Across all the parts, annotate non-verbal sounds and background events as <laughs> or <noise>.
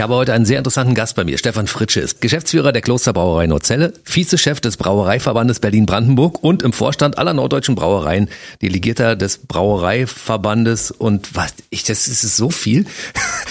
Ich habe heute einen sehr interessanten Gast bei mir. Stefan Fritsche ist Geschäftsführer der Klosterbrauerei Norzelle, Vizechef des Brauereiverbandes Berlin-Brandenburg und im Vorstand aller norddeutschen Brauereien, Delegierter des Brauereiverbandes und was, ich, das ist so viel. <laughs>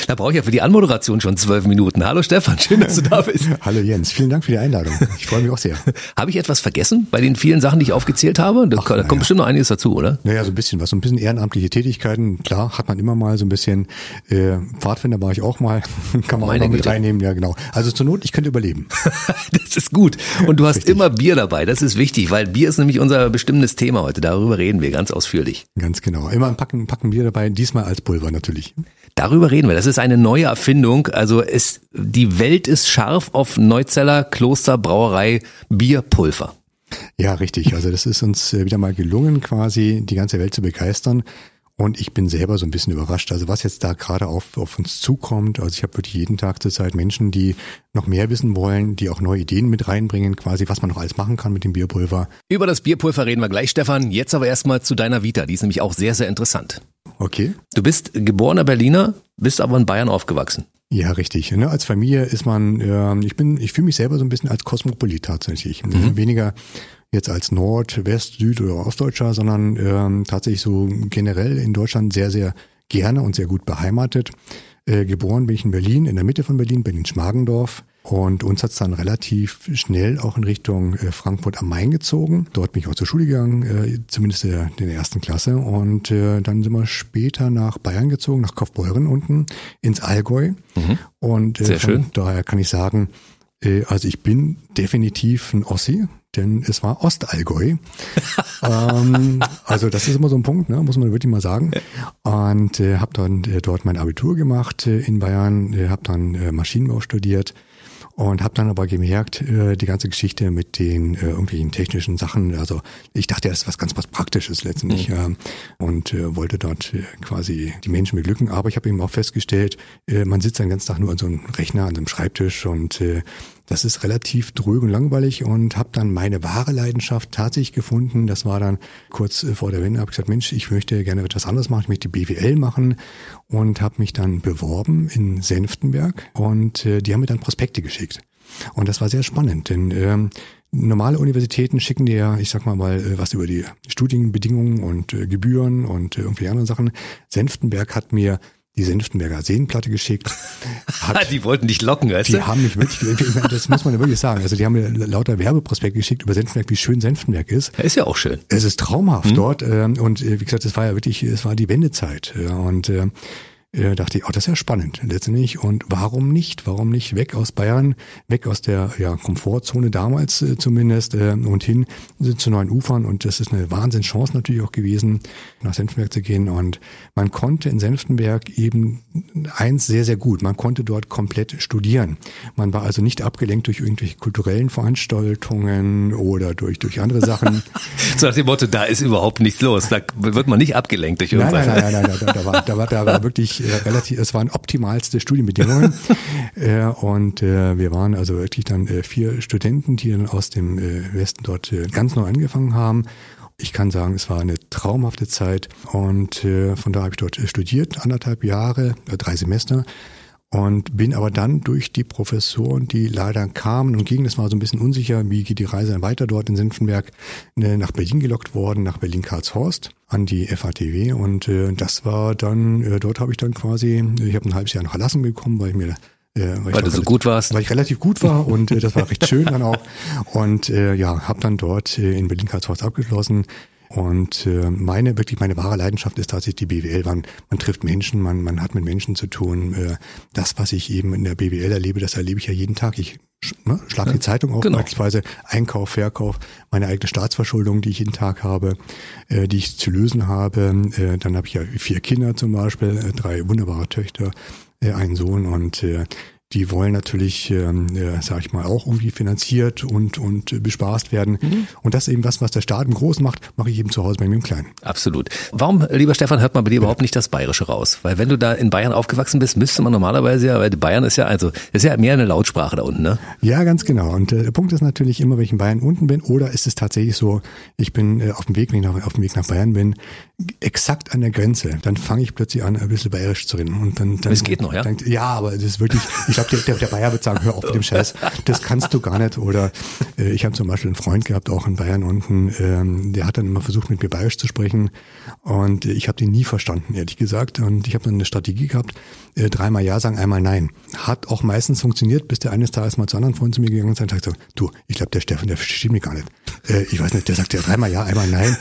Da brauche ich ja für die Anmoderation schon zwölf Minuten. Hallo Stefan, schön, dass du da bist. <laughs> Hallo Jens, vielen Dank für die Einladung. Ich freue mich auch sehr. <laughs> habe ich etwas vergessen bei den vielen Sachen, die ich aufgezählt habe? Da, Ach, da kommt ja. bestimmt noch einiges dazu, oder? Naja, so ein bisschen was, so ein bisschen ehrenamtliche Tätigkeiten. Klar, hat man immer mal so ein bisschen, äh, Pfadfinder war ich auch mal, kann man Meine auch noch mit reinnehmen, ja genau. Also zur Not, ich könnte überleben. <laughs> das ist gut. Und du hast Richtig. immer Bier dabei, das ist wichtig, weil Bier ist nämlich unser bestimmendes Thema heute. Darüber reden wir ganz ausführlich. Ganz genau. Immer ein Packen, Packen Bier dabei, diesmal als Pulver natürlich. Darüber reden wir. Das ist eine neue Erfindung. Also es, die Welt ist scharf auf Neuzeller Kloster Brauerei Bierpulver. Ja, richtig. Also das ist uns äh, wieder mal gelungen, quasi die ganze Welt zu begeistern. Und ich bin selber so ein bisschen überrascht. Also was jetzt da gerade auf, auf uns zukommt. Also ich habe wirklich jeden Tag zurzeit Menschen, die noch mehr wissen wollen, die auch neue Ideen mit reinbringen, quasi was man noch alles machen kann mit dem Bierpulver. Über das Bierpulver reden wir gleich, Stefan. Jetzt aber erstmal zu deiner Vita. Die ist nämlich auch sehr, sehr interessant. Okay. Du bist geborener Berliner, bist aber in Bayern aufgewachsen. Ja, richtig. Ne? Als Familie ist man, äh, ich bin, ich fühle mich selber so ein bisschen als Kosmopolit tatsächlich. Mhm. Weniger jetzt als Nord-, West-, Süd- oder Ostdeutscher, sondern ähm, tatsächlich so generell in Deutschland sehr, sehr gerne und sehr gut beheimatet. Äh, geboren bin ich in Berlin, in der Mitte von Berlin, Berlin-Schmargendorf. Und uns hat's dann relativ schnell auch in Richtung äh, Frankfurt am Main gezogen. Dort bin ich auch zur Schule gegangen, äh, zumindest in der ersten Klasse. Und äh, dann sind wir später nach Bayern gezogen, nach Kaufbeuren unten ins Allgäu. Mhm. Und äh, Sehr schön. daher kann ich sagen, äh, also ich bin definitiv ein Ossi, denn es war Ostallgäu. <laughs> ähm, also das ist immer so ein Punkt, ne, muss man wirklich mal sagen. Und äh, habe dann äh, dort mein Abitur gemacht äh, in Bayern, äh, habe dann äh, Maschinenbau studiert und habe dann aber gemerkt, äh, die ganze Geschichte mit den äh, irgendwelchen technischen Sachen, also ich dachte, das ist was ganz was Praktisches letztendlich mhm. äh, und äh, wollte dort äh, quasi die Menschen beglücken, aber ich habe eben auch festgestellt, äh, man sitzt den ganzen Tag nur an so einem Rechner, an so einem Schreibtisch und äh, das ist relativ dröge und langweilig und habe dann meine wahre Leidenschaft tatsächlich gefunden. Das war dann kurz äh, vor der Wende, habe ich gesagt, Mensch, ich möchte gerne etwas anderes machen, ich möchte BWL machen und habe mich dann beworben in Senftenberg und äh, die haben mir dann Prospekte geschickt. Und das war sehr spannend, denn ähm, normale Universitäten schicken dir, ich sag mal mal, äh, was über die Studienbedingungen und äh, Gebühren und äh, irgendwie andere Sachen. Senftenberg hat mir die Senftenberger Seenplatte geschickt. Hat, <laughs> die wollten dich locken, weißt die du? haben mich wirklich, das muss man ja wirklich sagen. Also die haben mir lauter Werbeprospekt geschickt über Senftenberg, wie schön Senftenberg ist. ist ja auch schön. Es ist traumhaft mhm. dort. Ähm, und äh, wie gesagt, es war ja wirklich, es war die Wendezeit. Und äh, äh, dachte ich, oh, das ist ja spannend letztendlich. Und warum nicht? Warum nicht weg aus Bayern, weg aus der ja, Komfortzone damals äh, zumindest äh, und hin zu neuen Ufern. Und das ist eine Wahnsinnschance natürlich auch gewesen, nach Senftenberg zu gehen. Und man konnte in Senftenberg eben eins sehr, sehr gut. Man konnte dort komplett studieren. Man war also nicht abgelenkt durch irgendwelche kulturellen Veranstaltungen oder durch, durch andere Sachen. <laughs> so nach dem Motto, da ist überhaupt nichts los. Da wird man nicht abgelenkt durch irgendwas. Nein, nein, nein, nein, nein, da, da, war, da, war, da war wirklich äh, relativ, es waren optimalste Studienbedingungen. <laughs> äh, und äh, wir waren also wirklich dann äh, vier Studenten, die dann aus dem äh, Westen dort äh, ganz neu angefangen haben. Ich kann sagen, es war eine traumhafte Zeit und äh, von da habe ich dort äh, studiert, anderthalb Jahre, äh, drei Semester und bin aber dann durch die Professoren, die leider kamen und gingen, das war so ein bisschen unsicher, wie geht die Reise dann weiter dort in Senftenberg, ne, nach Berlin gelockt worden, nach Berlin-Karlshorst an die FATW und äh, das war dann, äh, dort habe ich dann quasi, ich habe ein halbes Jahr noch erlassen bekommen, weil ich mir äh, weil, weil du so gut warst. Weil ich relativ gut war und äh, das war recht schön dann auch. Und äh, ja, habe dann dort äh, in Berlin-Karlshorst abgeschlossen, und äh, meine, wirklich meine wahre Leidenschaft ist tatsächlich die BWL. Man, man trifft Menschen, man, man hat mit Menschen zu tun. Äh, das, was ich eben in der BWL erlebe, das erlebe ich ja jeden Tag. Ich ne, schlage die Zeitung auf, genau. beispielsweise Einkauf, Verkauf, meine eigene Staatsverschuldung, die ich jeden Tag habe, äh, die ich zu lösen habe. Äh, dann habe ich ja vier Kinder zum Beispiel, äh, drei wunderbare Töchter, äh, einen Sohn und äh, die wollen natürlich, ähm, äh, sag ich mal, auch irgendwie finanziert und, und äh, bespaßt werden. Mhm. Und das ist eben was, was der Staat im Großen macht, mache ich eben zu Hause bei mir im Kleinen. Absolut. Warum, lieber Stefan, hört man bei dir überhaupt nicht das Bayerische raus? Weil wenn du da in Bayern aufgewachsen bist, müsste man normalerweise ja, weil Bayern ist ja, also ist ja mehr eine Lautsprache da unten, ne? Ja, ganz genau. Und äh, der Punkt ist natürlich immer, wenn ich in Bayern unten bin, oder ist es tatsächlich so, ich bin äh, auf dem Weg, wenn ich nach, auf dem Weg nach Bayern bin, exakt an der Grenze, dann fange ich plötzlich an, ein bisschen bayerisch zu reden. Und dann, dann das geht noch, ja? Dann, ja, aber das ist wirklich, ich glaube, der, der, Bayer wird sagen, hör auf mit dem Scheiß, das kannst du gar nicht. Oder äh, ich habe zum Beispiel einen Freund gehabt, auch in Bayern unten, ähm, der hat dann immer versucht, mit mir bayerisch zu sprechen. Und äh, ich habe den nie verstanden, ehrlich gesagt. Und ich habe dann eine Strategie gehabt, äh, dreimal Ja sagen, einmal Nein. Hat auch meistens funktioniert, bis der eines Tages mal zu anderen Freunden zu mir gegangen ist und sagt so, du, ich glaube, der Steffen, der versteht mich gar nicht. Äh, ich weiß nicht, der sagt ja dreimal Ja, einmal Nein.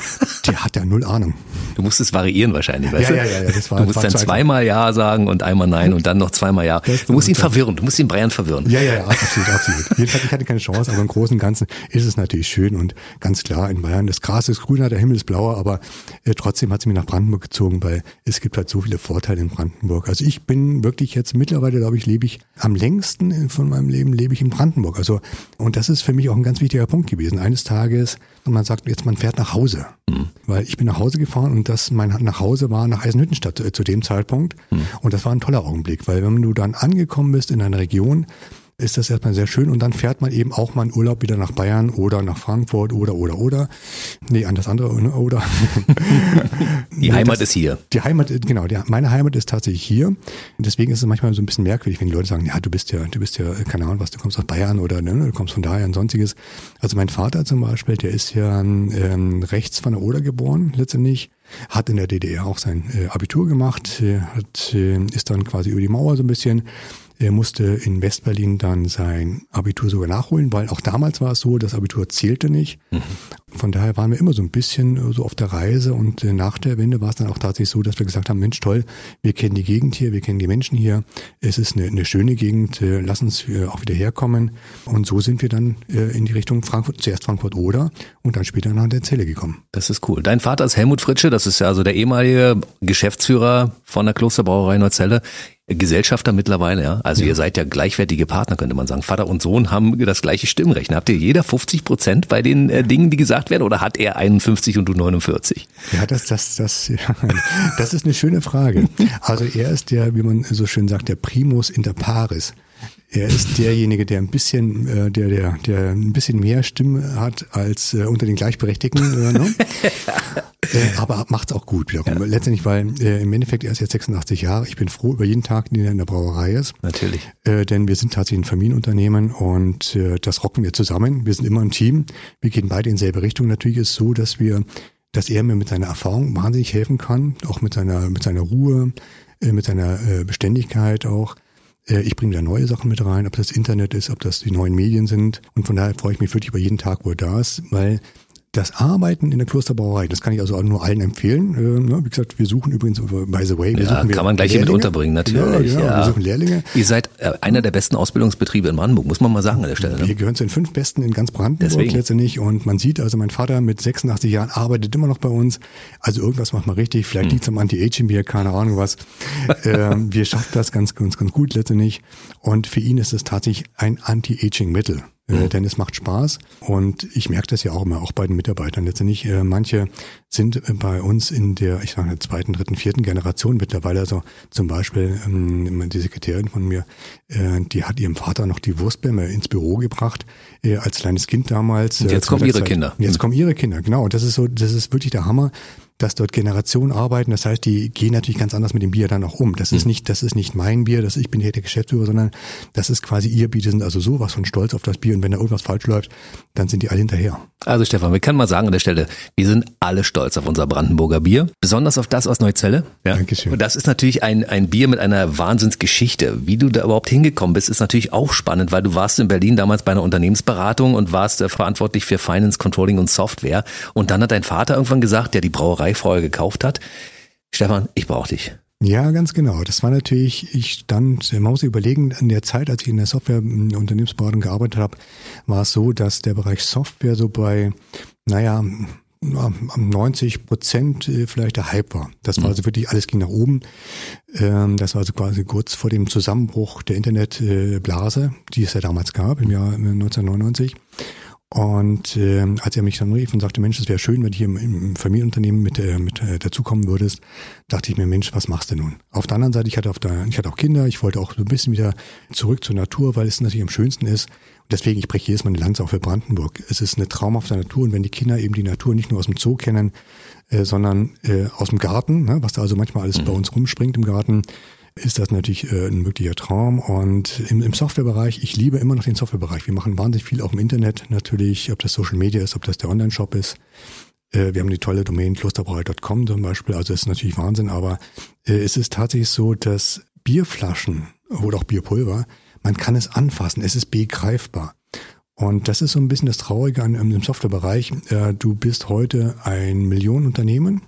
Der hat ja null Ahnung. Du musst es variieren wahrscheinlich, weißt ja, du? Ja, ja, ja, das war, du musst war dann zweimal Ja sagen und einmal Nein und dann noch zweimal Ja. Du musst ihn verwirren, du musst ihn Bayern verwirren. Ja, ja, ja, absolut, absolut. Jedenfalls, ich hatte keine Chance, aber im Großen und Ganzen ist es natürlich schön und ganz klar in Bayern, das Gras ist grüner, der Himmel ist blauer, aber äh, trotzdem hat sie mich nach Brandenburg gezogen, weil es gibt halt so viele Vorteile in Brandenburg. Also ich bin wirklich jetzt mittlerweile, glaube ich, lebe ich am längsten von meinem Leben lebe ich in Brandenburg. Also, und das ist für mich auch ein ganz wichtiger Punkt gewesen. Eines Tages, und man sagt jetzt, man fährt nach Hause. Mhm. Weil ich bin nach Hause gefahren und das mein Nachhause war nach Eisenhüttenstadt äh, zu dem Zeitpunkt. Mhm. Und das war ein toller Augenblick, weil wenn du dann angekommen bist in einer Region, ist das erstmal sehr schön und dann fährt man eben auch mal in Urlaub wieder nach Bayern oder nach Frankfurt oder oder oder. Nee, an das andere oder. <laughs> die Heimat das, ist hier. Die Heimat, genau, die, meine Heimat ist tatsächlich hier. Und deswegen ist es manchmal so ein bisschen merkwürdig, wenn die Leute sagen, ja, du bist ja, du bist ja, keine Ahnung was, du kommst aus Bayern oder ne, du kommst von daher und sonstiges. Also mein Vater zum Beispiel, der ist ja ähm, rechts von der Oder geboren, letztendlich hat in der DDR auch sein äh, Abitur gemacht, äh, hat, äh, ist dann quasi über die Mauer so ein bisschen er musste in Westberlin dann sein Abitur sogar nachholen, weil auch damals war es so, das Abitur zählte nicht. Mhm. Von daher waren wir immer so ein bisschen äh, so auf der Reise und äh, nach der Wende war es dann auch tatsächlich so, dass wir gesagt haben, Mensch, toll, wir kennen die Gegend hier, wir kennen die Menschen hier, es ist eine, eine schöne Gegend, äh, lass uns auch wieder herkommen. Und so sind wir dann in die Richtung Frankfurt, zuerst Frankfurt-Oder und dann später nach der Zelle gekommen. Das ist cool. Dein Vater ist Helmut Fritsche, das ist ja also der ehemalige Geschäftsführer von der Klosterbrauerei Neuzelle. Gesellschafter mittlerweile, ja. Also ja. ihr seid ja gleichwertige Partner, könnte man sagen. Vater und Sohn haben das gleiche Stimmrecht. Habt ihr jeder 50 Prozent bei den äh, Dingen, die gesagt werden, oder hat er 51 und du 49? Ja, das, das, das, <laughs> ja, das ist eine schöne Frage. Also er ist der, wie man so schön sagt, der Primus inter pares. Er ist derjenige, der ein bisschen, äh, der, der, der ein bisschen mehr Stimme hat als äh, unter den Gleichberechtigten. Äh, ne? <laughs> äh, aber macht's auch gut wiederum. Ja. Letztendlich, weil äh, im Endeffekt er ist jetzt 86 Jahre. Ich bin froh über jeden Tag, den er in der Brauerei ist. Natürlich. Äh, denn wir sind tatsächlich ein Familienunternehmen und äh, das rocken wir zusammen. Wir sind immer ein Team. Wir gehen beide in selbe Richtung. Natürlich ist es so, dass wir, dass er mir mit seiner Erfahrung wahnsinnig helfen kann, auch mit seiner, mit seiner Ruhe, äh, mit seiner äh, Beständigkeit auch. Äh, ich bringe da neue Sachen mit rein, ob das Internet ist, ob das die neuen Medien sind. Und von daher freue ich mich wirklich über jeden Tag, wo er da ist, weil das Arbeiten in der Klosterbrauerei, das kann ich also auch nur allen empfehlen. Äh, ne? Wie gesagt, wir suchen übrigens, by the way, wir ja, suchen kann man gleich hier mit unterbringen, natürlich. Ja, genau, ja. Wir suchen Lehrlinge. Ihr seid äh, einer der besten Ausbildungsbetriebe in Brandenburg, muss man mal sagen an der Stelle. Ne? Wir gehören zu den fünf besten in ganz Brandenburg Deswegen. letztendlich. Und man sieht also, mein Vater mit 86 Jahren arbeitet immer noch bei uns. Also irgendwas macht man richtig. Vielleicht hm. liegt es am Anti-Aging-Bier, keine Ahnung was. <laughs> ähm, wir schaffen das ganz, ganz, ganz gut letztendlich. Und für ihn ist es tatsächlich ein Anti-Aging-Mittel. Äh, mhm. denn es macht Spaß und ich merke das ja auch immer, auch bei den Mitarbeitern letztendlich. Äh, manche sind äh, bei uns in der, ich sage, zweiten, dritten, vierten Generation mittlerweile. Also zum Beispiel ähm, die Sekretärin von mir, äh, die hat ihrem Vater noch die Wurstbämme ins Büro gebracht äh, als kleines Kind damals. Und jetzt kommen ihre Kinder. Jetzt kommen ihre Kinder, genau. Und das ist so, das ist wirklich der Hammer dass dort Generationen arbeiten. Das heißt, die gehen natürlich ganz anders mit dem Bier dann auch um. Das ist mhm. nicht, das ist nicht mein Bier, das ich bin hier der Geschäftsführer, sondern das ist quasi ihr Bier. Die sind also sowas von stolz auf das Bier und wenn da irgendwas falsch läuft, dann sind die alle hinterher. Also Stefan, wir können mal sagen an der Stelle, wir sind alle stolz auf unser Brandenburger Bier, besonders auf das aus Neuzelle. Ja? Dankeschön. Und das ist natürlich ein, ein Bier mit einer Wahnsinnsgeschichte. Wie du da überhaupt hingekommen bist, ist natürlich auch spannend, weil du warst in Berlin damals bei einer Unternehmensberatung und warst äh, verantwortlich für Finance, Controlling und Software. Und dann hat dein Vater irgendwann gesagt, der die Brauerei vorher gekauft hat, Stefan, ich brauche dich. Ja, ganz genau. Das war natürlich, ich stand, man muss überlegen, in der Zeit, als ich in der Software-Unternehmensberatung gearbeitet habe, war es so, dass der Bereich Software so bei, naja, 90 Prozent äh, vielleicht der Hype war. Das war mhm. also wirklich, alles ging nach oben. Ähm, das war also quasi kurz vor dem Zusammenbruch der Internetblase, die es ja damals gab, im Jahr 1999. Und äh, als er mich dann rief und sagte, Mensch, es wäre schön, wenn du hier im, im Familienunternehmen mit, äh, mit äh, dazukommen würdest, dachte ich mir, Mensch, was machst du nun? Auf der anderen Seite, ich hatte, auf der, ich hatte auch Kinder, ich wollte auch so ein bisschen wieder zurück zur Natur, weil es natürlich am schönsten ist. Und deswegen, ich breche jedes Mal eine Lanze auch für Brandenburg. Es ist eine traumhafte Natur und wenn die Kinder eben die Natur nicht nur aus dem Zoo kennen, äh, sondern äh, aus dem Garten, ne, was da also manchmal alles mhm. bei uns rumspringt im Garten, ist das natürlich äh, ein wirklicher Traum. Und im, im Softwarebereich, ich liebe immer noch den Softwarebereich. Wir machen wahnsinnig viel auch im Internet natürlich, ob das Social Media ist, ob das der Online-Shop ist. Äh, wir haben die tolle Domain klosterbrauerei.com zum Beispiel, also das ist natürlich Wahnsinn, aber äh, es ist tatsächlich so, dass Bierflaschen oder auch Bierpulver, man kann es anfassen, es ist begreifbar. Und das ist so ein bisschen das Traurige an, im Softwarebereich. Äh, du bist heute ein Millionenunternehmen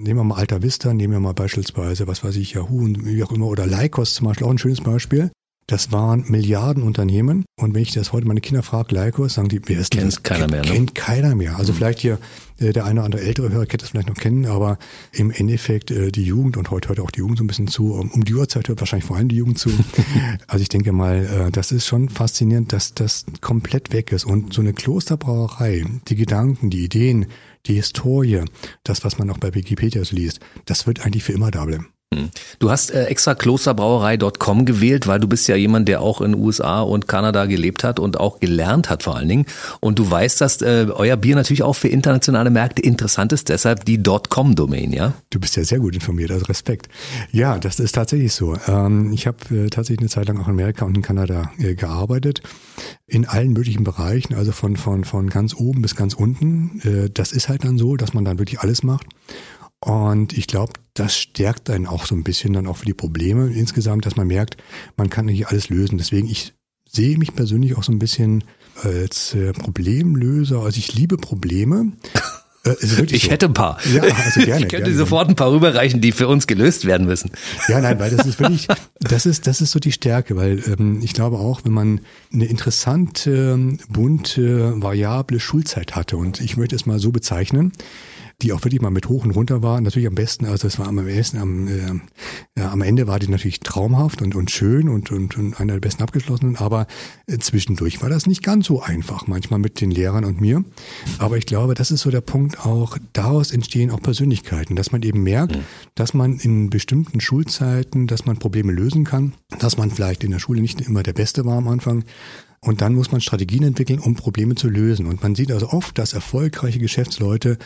Nehmen wir mal Alta Vista, nehmen wir mal beispielsweise, was weiß ich, Yahoo und wie auch immer, oder Lycos zum Beispiel, auch ein schönes Beispiel. Das waren Milliardenunternehmen. Und wenn ich das heute meine Kinder frage, Lycos, sagen die, wer ist kennt das? keiner mehr. Ne? Kennt keiner mehr. Also mhm. vielleicht hier äh, der eine oder andere ältere Hörer kennt das vielleicht noch kennen, aber im Endeffekt äh, die Jugend und heute hört auch die Jugend so ein bisschen zu. Um, um die Uhrzeit hört wahrscheinlich vor allem die Jugend zu. <laughs> also ich denke mal, äh, das ist schon faszinierend, dass das komplett weg ist. Und so eine Klosterbrauerei, die Gedanken, die Ideen, die Historie, das, was man auch bei Wikipedia liest, das wird eigentlich für immer da bleiben. Hm. Du hast äh, extra klosterbrauerei.com gewählt, weil du bist ja jemand, der auch in USA und Kanada gelebt hat und auch gelernt hat vor allen Dingen. Und du weißt, dass äh, euer Bier natürlich auch für internationale Märkte interessant ist, deshalb die .com-Domain, ja? Du bist ja sehr gut informiert, also Respekt. Ja, das ist tatsächlich so. Ähm, ich habe äh, tatsächlich eine Zeit lang auch in Amerika und in Kanada äh, gearbeitet, in allen möglichen Bereichen, also von, von, von ganz oben bis ganz unten. Äh, das ist halt dann so, dass man dann wirklich alles macht. Und ich glaube, das stärkt einen auch so ein bisschen dann auch für die Probleme insgesamt, dass man merkt, man kann nicht alles lösen. Deswegen, ich sehe mich persönlich auch so ein bisschen als äh, Problemlöser. Also ich liebe Probleme. Äh, ich so. hätte ein paar. Ja, also gerne. <laughs> Ich könnte gerne. sofort ein paar rüberreichen, die für uns gelöst werden müssen. Ja, nein, weil das ist <laughs> wirklich, das ist, das ist so die Stärke, weil ähm, ich glaube auch, wenn man eine interessante, bunte, variable Schulzeit hatte, und ich möchte es mal so bezeichnen, die auch wirklich mal mit hoch und runter war. Natürlich am besten, also es war am besten, am, äh, ja, am Ende war die natürlich traumhaft und, und schön und, und, und einer der besten abgeschlossenen, aber äh, zwischendurch war das nicht ganz so einfach, manchmal mit den Lehrern und mir. Aber ich glaube, das ist so der Punkt auch, daraus entstehen auch Persönlichkeiten, dass man eben merkt, mhm. dass man in bestimmten Schulzeiten, dass man Probleme lösen kann, dass man vielleicht in der Schule nicht immer der Beste war am Anfang, und dann muss man Strategien entwickeln, um Probleme zu lösen. Und man sieht also oft, dass erfolgreiche Geschäftsleute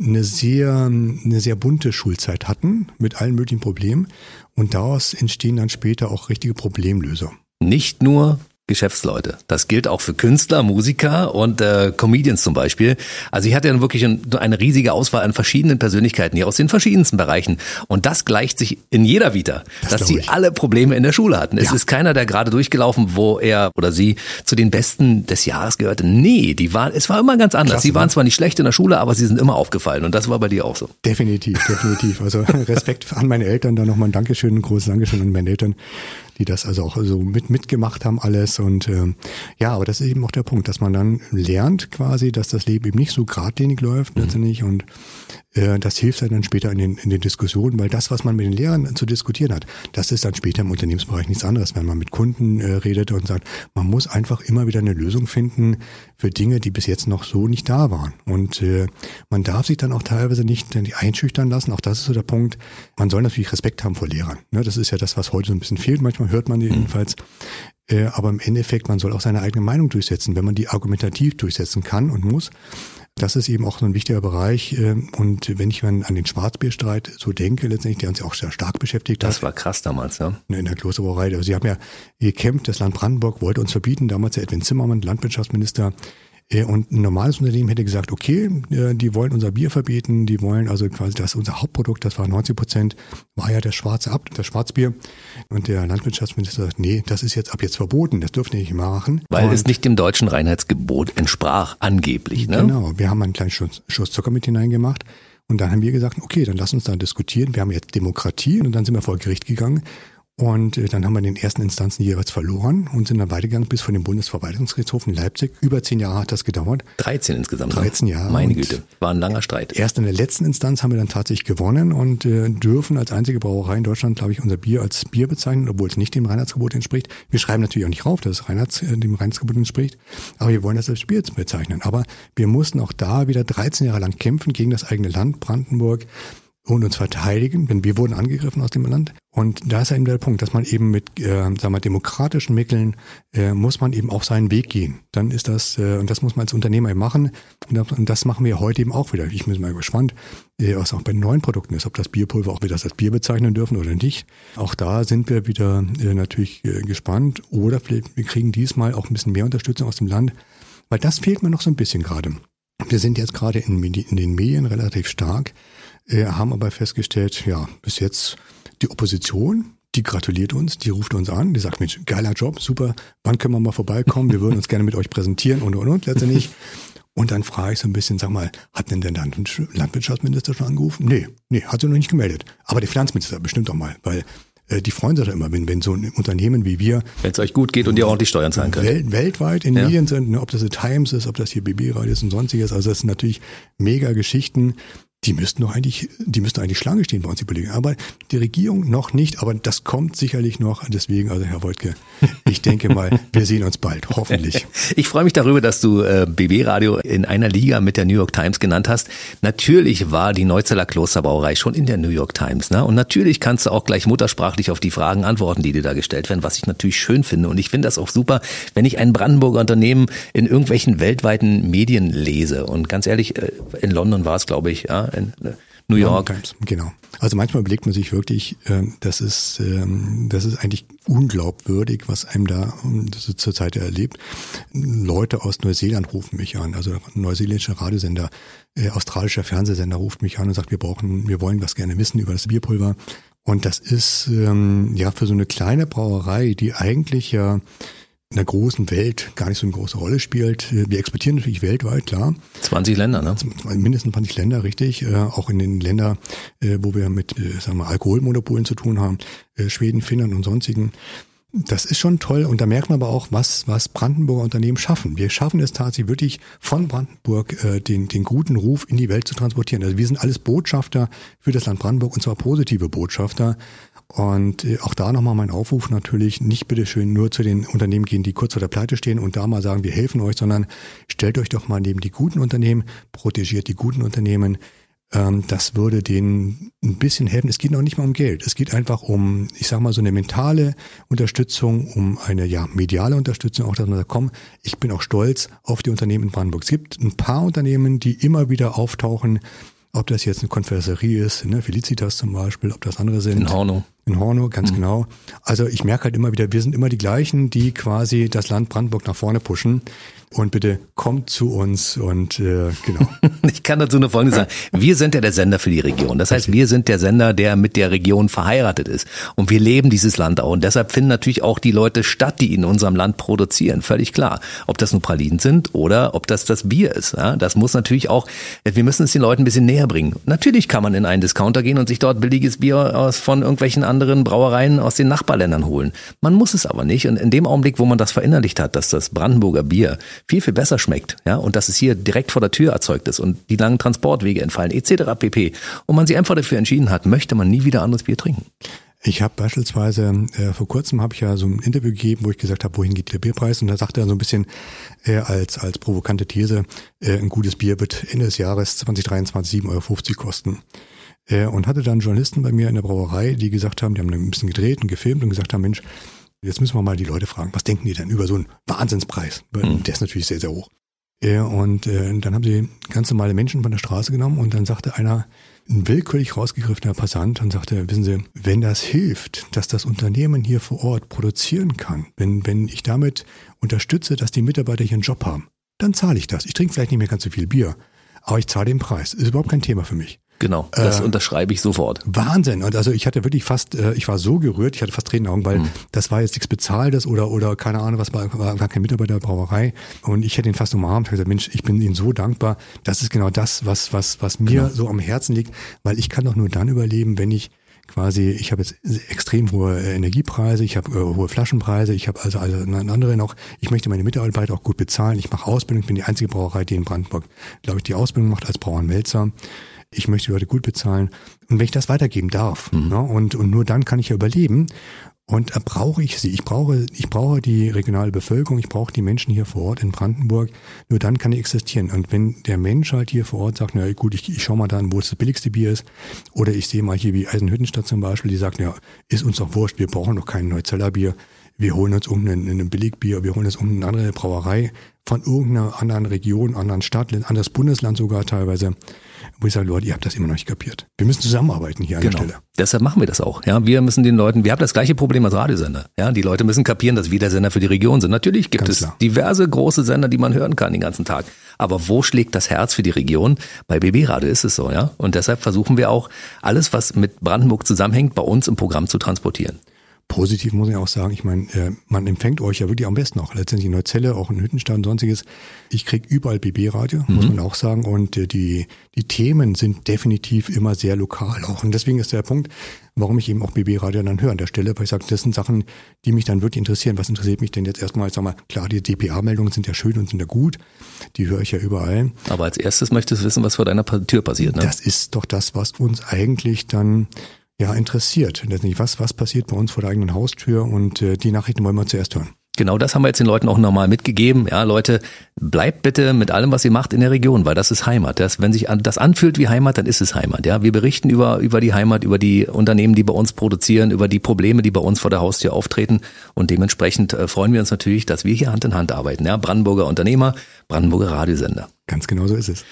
eine sehr, eine sehr bunte Schulzeit hatten mit allen möglichen Problemen und daraus entstehen dann später auch richtige Problemlöser. Nicht nur Geschäftsleute. Das gilt auch für Künstler, Musiker und äh, Comedians zum Beispiel. Also ich hatte ja wirklich ein, eine riesige Auswahl an verschiedenen Persönlichkeiten hier aus den verschiedensten Bereichen. Und das gleicht sich in jeder wieder, das dass sie alle Probleme in der Schule hatten. Es ja. ist keiner, der gerade durchgelaufen, wo er oder sie zu den Besten des Jahres gehörte. Nee, die waren, es war immer ganz anders. Klasse, sie waren ne? zwar nicht schlecht in der Schule, aber sie sind immer aufgefallen. Und das war bei dir auch so. Definitiv, definitiv. Also <laughs> Respekt an meine Eltern, da nochmal ein Dankeschön, ein großes Dankeschön an meine Eltern, die das also auch so mit mitgemacht haben alles und ähm, ja, aber das ist eben auch der Punkt, dass man dann lernt quasi, dass das Leben eben nicht so geradlinig läuft mhm. letztendlich und das hilft dann später in den, in den Diskussionen, weil das, was man mit den Lehrern zu diskutieren hat, das ist dann später im Unternehmensbereich nichts anderes, wenn man mit Kunden äh, redet und sagt, man muss einfach immer wieder eine Lösung finden für Dinge, die bis jetzt noch so nicht da waren. Und äh, man darf sich dann auch teilweise nicht einschüchtern lassen. Auch das ist so der Punkt. Man soll natürlich Respekt haben vor Lehrern. Ne, das ist ja das, was heute so ein bisschen fehlt. Manchmal hört man mhm. jedenfalls. Äh, aber im Endeffekt, man soll auch seine eigene Meinung durchsetzen, wenn man die argumentativ durchsetzen kann und muss. Das ist eben auch so ein wichtiger Bereich. Ähm, und wenn ich an den Schwarzbierstreit so denke, letztendlich, der uns ja auch sehr stark beschäftigt das hat. Das war krass damals, ja. In der Klosterbrauerei. Also sie haben ja gekämpft, das Land Brandenburg wollte uns verbieten, damals der Edwin Zimmermann, Landwirtschaftsminister, und ein normales Unternehmen hätte gesagt, okay, äh, die wollen unser Bier verbieten, die wollen also quasi das unser Hauptprodukt, das war 90 Prozent, war ja der schwarze Ab, das Schwarzbier. Und der Landwirtschaftsminister sagt, nee, das ist jetzt ab jetzt verboten, das dürfen die nicht machen. Weil und es nicht dem deutschen Reinheitsgebot entsprach, angeblich. Ne? Genau, wir haben einen kleinen Schuss, Schuss Zucker mit hineingemacht. Und dann haben wir gesagt, okay, dann lass uns da diskutieren. Wir haben jetzt Demokratie und dann sind wir vor Gericht gegangen Und äh, dann haben wir in den ersten Instanzen jeweils verloren und sind dann weitergegangen bis vor dem Bundesverwaltungsgerichtshof in Leipzig. Über zehn Jahre hat das gedauert. 13 insgesamt. 13 ne? Jahre. Meine Güte, war ein langer Streit. Erst in der letzten Instanz haben wir dann tatsächlich gewonnen und äh, dürfen als einzige Brauerei in Deutschland, glaube ich, unser Bier als Bier bezeichnen, obwohl es nicht dem Reinheitsgebot entspricht. Wir schreiben natürlich auch nicht rauf, dass es Reinheits, äh, dem Reinheitsgebot entspricht, aber wir wollen das als Bier bezeichnen. Aber wir mussten auch da wieder 13 Jahre lang kämpfen gegen das eigene Land Brandenburg und uns verteidigen, denn wir wurden angegriffen aus dem Land. Und da ist eben der Punkt, dass man eben mit äh, sagen wir, demokratischen Mitteln äh, muss man eben auch seinen Weg gehen. Dann ist das, äh, und das muss man als Unternehmer eben machen. Und das, und das machen wir heute eben auch wieder. Ich bin mal gespannt, äh, was auch bei neuen Produkten ist, ob das Bierpulver auch wieder als Bier bezeichnen dürfen oder nicht. Auch da sind wir wieder äh, natürlich äh, gespannt. Oder vielleicht wir kriegen diesmal auch ein bisschen mehr Unterstützung aus dem Land, weil das fehlt mir noch so ein bisschen gerade. Wir sind jetzt gerade in, in den Medien relativ stark äh, haben aber festgestellt, ja, bis jetzt die Opposition, die gratuliert uns, die ruft uns an, die sagt, Mensch, geiler Job, super, wann können wir mal vorbeikommen, wir würden uns gerne mit euch präsentieren und und und letztendlich. Und dann frage ich so ein bisschen, sag mal, hat denn der Landwirtschaftsminister schon angerufen? Nee, nee, hat sie noch nicht gemeldet. Aber der Finanzminister bestimmt doch mal, weil äh, die freuen sich doch immer, wenn, wenn so ein Unternehmen wie wir. Wenn es euch gut geht und ihr ordentlich Steuern zahlen könnt. Welt, weltweit in ja. Medien sind, ne, ob das die Times ist, ob das hier BB Radio ist und sonstiges. Also das sind natürlich mega Geschichten, die müssten doch eigentlich, die müssten eigentlich Schlange stehen bei uns, die Politiker. Aber die Regierung noch nicht, aber das kommt sicherlich noch. Deswegen, also Herr Woltke, ich denke mal, <laughs> wir sehen uns bald, hoffentlich. Ich freue mich darüber, dass du äh, BB Radio in einer Liga mit der New York Times genannt hast. Natürlich war die Neuzeller Klosterbrauerei schon in der New York Times. Ne? Und natürlich kannst du auch gleich muttersprachlich auf die Fragen antworten, die dir da gestellt werden, was ich natürlich schön finde. Und ich finde das auch super, wenn ich ein Brandenburger Unternehmen in irgendwelchen weltweiten Medien lese. Und ganz ehrlich, äh, in London war es, glaube ich, ja, in New York. Times, genau. Also manchmal überlegt man sich wirklich, ähm, das ist, ähm, das ist eigentlich unglaubwürdig, was einem da ähm, zurzeit erlebt. Leute aus Neuseeland rufen mich an, also neuseeländischer Radiosender, äh, australischer Fernsehsender ruft mich an und sagt, wir brauchen, wir wollen was gerne wissen über das Bierpulver. Und das ist ja für so eine kleine Brauerei, die eigentlich ja in der großen Welt gar nicht so eine große Rolle spielt. Wir exportieren natürlich weltweit, klar. 20 Länder, ne? Mindestens 20 Länder, richtig. Äh, auch in den Ländern, äh, wo wir mit, äh, sagen wir, Alkoholmonopolen zu tun haben, Schweden, Finnland und sonstigen. Das ist schon toll und da merkt man aber auch, was, was Brandenburger Unternehmen schaffen. Wir schaffen es tatsächlich wirklich von Brandenburg äh, den, den guten Ruf in die Welt zu transportieren. Also wir sind alles Botschafter für das Land Brandenburg und zwar positive Botschafter. Und äh, auch da nochmal mein Aufruf natürlich, nicht bitteschön nur zu den Unternehmen gehen, die kurz vor der Pleite stehen und da mal sagen, wir helfen euch, sondern stellt euch doch mal neben die guten Unternehmen, protegiert die guten Unternehmen. Ähm, das würde denen ein bisschen helfen. Es geht noch nicht mal um Geld. Es geht einfach um, ich sag mal, so eine mentale Unterstützung, um eine ja mediale Unterstützung, auch dass man sagt, komm, ich bin auch stolz auf die Unternehmen in Brandenburg. Es gibt ein paar Unternehmen, die immer wieder auftauchen, ob das jetzt eine Konfessorie ist, ne, Felicitas zum Beispiel, ob das andere sind. In Horno. In Horno, ganz mhm. genau. Also ich merke halt immer wieder, wir sind immer die gleichen, die quasi das Land Brandenburg nach vorne pushen und bitte kommt zu uns und äh, genau. <laughs> ich kann dazu nur Folgendes sagen. Wir sind ja der Sender für die Region. Das heißt, wir sind der Sender, der mit der Region verheiratet ist. Und wir leben dieses Land auch. Und deshalb finden natürlich auch die Leute statt, die in unserem Land produzieren. Völlig klar. Ob das nur Pralinen sind oder ob das das Bier ist. Ja, das muss natürlich auch, wir müssen es den Leuten ein bisschen näher bringen. Natürlich kann man in einen Discounter gehen und sich dort billiges Bier aus von irgendwelchen anderen Brauereien aus den Nachbarländern holen. Man muss es aber nicht. Und in dem Augenblick, wo man das verinnerlicht hat, dass das Brandenburger Bier viel, viel besser schmeckt, ja, und dass es hier direkt vor der Tür erzeugt ist und die langen Transportwege entfallen, etc. pp. Und man sich einfach dafür entschieden hat, möchte man nie wieder anderes Bier trinken. Ich habe beispielsweise äh, vor kurzem habe ich ja so ein Interview gegeben, wo ich gesagt habe, wohin geht der Bierpreis? Und da sagte er so ein bisschen äh, als als provokante These, äh, ein gutes Bier wird Ende des Jahres 2023 7,50 Euro kosten. Äh, und hatte dann Journalisten bei mir in der Brauerei, die gesagt haben, die haben ein bisschen gedreht und gefilmt und gesagt haben, Mensch, Jetzt müssen wir mal die Leute fragen, was denken die denn über so einen Wahnsinnspreis? Mhm. Der ist natürlich sehr, sehr hoch. Und äh, dann haben sie ganz normale Menschen von der Straße genommen und dann sagte einer, ein willkürlich rausgegriffener Passant und sagte, wissen Sie, wenn das hilft, dass das Unternehmen hier vor Ort produzieren kann, wenn, wenn ich damit unterstütze, dass die Mitarbeiter hier einen Job haben, dann zahle ich das. Ich trinke vielleicht nicht mehr ganz so viel Bier, aber ich zahle den Preis. Ist überhaupt kein Thema für mich. Genau, das äh, unterschreibe ich sofort. Wahnsinn. Und also ich hatte wirklich fast, äh, ich war so gerührt, ich hatte fast Tränen in den Augen, weil mhm. das war jetzt nichts Bezahltes oder oder keine Ahnung, was war, war gar kein Mitarbeiter der Brauerei. Und ich hätte ihn fast umarmt und gesagt, Mensch, ich bin Ihnen so dankbar. Das ist genau das, was, was, was mir genau. so am Herzen liegt, weil ich kann doch nur dann überleben, wenn ich quasi, ich habe jetzt extrem hohe Energiepreise, ich habe äh, hohe Flaschenpreise, ich habe also, also andere noch, ich möchte meine Mitarbeiter auch gut bezahlen, ich mache Ausbildung, ich bin die einzige Brauerei, die in Brandenburg, glaube ich, die Ausbildung macht als Brauernmelzer. Ich möchte die Leute gut bezahlen. Und wenn ich das weitergeben darf, mhm. ne, und, und nur dann kann ich ja überleben. Und da brauche ich sie. Ich brauche, ich brauche die regionale Bevölkerung, ich brauche die Menschen hier vor Ort in Brandenburg. Nur dann kann ich existieren. Und wenn der Mensch halt hier vor Ort sagt, na gut, ich, ich schau mal dann, wo es das billigste Bier ist, oder ich sehe mal hier wie Eisenhüttenstadt zum Beispiel, die sagt, ja, ist uns doch wurscht, wir brauchen doch kein Neuzeller Bier. Wir holen uns um ein, ein Billigbier, wir holen uns um eine andere Brauerei von irgendeiner anderen Region, anderen Stadt, anderes Bundesland sogar teilweise wo ich sage, Leute, ihr habt das immer noch nicht kapiert. Wir müssen zusammenarbeiten hier an genau. der Stelle. Deshalb machen wir das auch. Ja, wir müssen den Leuten, wir haben das gleiche Problem als Radiosender. Ja, die Leute müssen kapieren, dass wir der Sender für die Region sind. Natürlich gibt Ganz es klar. diverse große Sender, die man hören kann den ganzen Tag. Aber wo schlägt das Herz für die Region? Bei BB Radio ist es so, ja. Und deshalb versuchen wir auch alles, was mit Brandenburg zusammenhängt, bei uns im Programm zu transportieren positiv muss ich auch sagen, ich meine, äh, man empfängt euch ja wirklich am besten auch. Letztendlich in Neuzelle, auch in Hüttenstadt und sonstiges. Ich krieg überall BB-Radio, mhm. muss man auch sagen. Und äh, die, die Themen sind definitiv immer sehr lokal auch. Und deswegen ist der Punkt, warum ich eben auch BB-Radio dann höre an der Stelle, weil ich sage, das sind Sachen, die mich dann wirklich interessieren. Was interessiert mich denn jetzt erstmal? Ich sag mal, klar, die DPA-Meldungen sind ja schön und sind ja gut. Die höre ich ja überall. Aber als erstes möchtest du wissen, was vor deiner Tür passiert, ne? Das ist doch das, was uns eigentlich dann ja, interessiert. Letztendlich, was, was passiert bei uns vor der eigenen Haustür und äh, die Nachrichten wollen wir zuerst hören. Genau das haben wir jetzt den Leuten auch nochmal mitgegeben. Ja, Leute, bleibt bitte mit allem, was ihr macht, in der Region, weil das ist Heimat. Das, wenn sich das anfühlt wie Heimat, dann ist es Heimat. Ja, wir berichten über, über die Heimat, über die Unternehmen, die bei uns produzieren, über die Probleme, die bei uns vor der Haustür auftreten. Und dementsprechend äh, freuen wir uns natürlich, dass wir hier Hand in Hand arbeiten. Ja, Brandenburger Unternehmer, Brandenburger Radiosender. Ganz genau so ist es.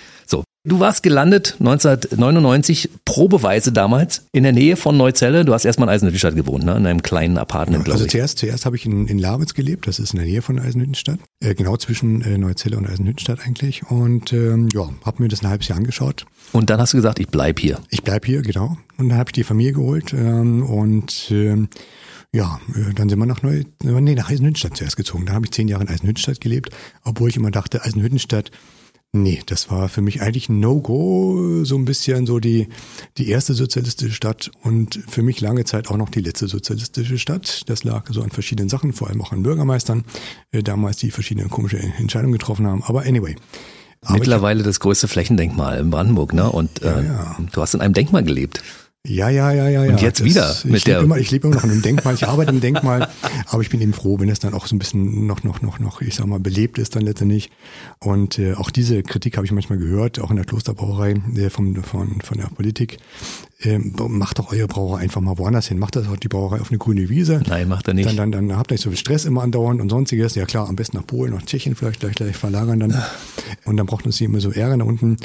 Du warst gelandet 1999, probeweise damals, in der Nähe von Neuzelle. Du hast erstmal in Eisenhüttenstadt gewohnt, ne? in einem kleinen Apartment, ja, Also zuerst, zuerst habe ich in, in Labitz gelebt, das ist in der Nähe von Eisenhüttenstadt, äh, genau zwischen äh, Neuzelle und Eisenhüttenstadt eigentlich. Und ähm, ja, habe mir das ein halbes Jahr angeschaut. Und dann hast du gesagt, ich bleib hier. Ich bleib hier, genau. Und dann habe ich die Familie geholt ähm, und ähm, ja, äh, dann sind wir nach Neu, nee, nach Eisenhüttenstadt zuerst gezogen. Da habe ich zehn Jahre in Eisenhüttenstadt gelebt, obwohl ich immer dachte, Eisenhüttenstadt Nee, das war für mich eigentlich ein No-Go, so ein bisschen so die, die erste sozialistische Stadt und für mich lange Zeit auch noch die letzte sozialistische Stadt. Das lag so an verschiedenen Sachen, vor allem auch an Bürgermeistern, äh, damals die verschiedene komische Entscheidungen getroffen haben. Aber anyway. Aber Mittlerweile das größte Flächendenkmal in Brandenburg, ne? Und äh, ja, ja. du hast in einem Denkmal gelebt. Ja, ja, ja, ja. Und jetzt das, wieder mit ich der. Immer, ich lebe immer noch in einem Denkmal, ich arbeite im Denkmal, <laughs> aber ich bin eben froh, wenn es dann auch so ein bisschen noch, noch, noch, noch, ich sag mal, belebt ist dann letztendlich. Und äh, auch diese Kritik habe ich manchmal gehört, auch in der Klosterbrauerei äh, vom, von, von der Politik. Ähm, macht doch eure Brauerei einfach mal woanders hin. Macht das auch die Brauerei auf eine grüne Wiese. Nein, macht er nicht. Dann, dann, dann habt ihr nicht so viel Stress immer andauernd und sonstiges. Ja klar, am besten nach Polen, nach Tschechien vielleicht gleich, gleich verlagern dann. Und dann braucht uns sie immer so Ärger da unten.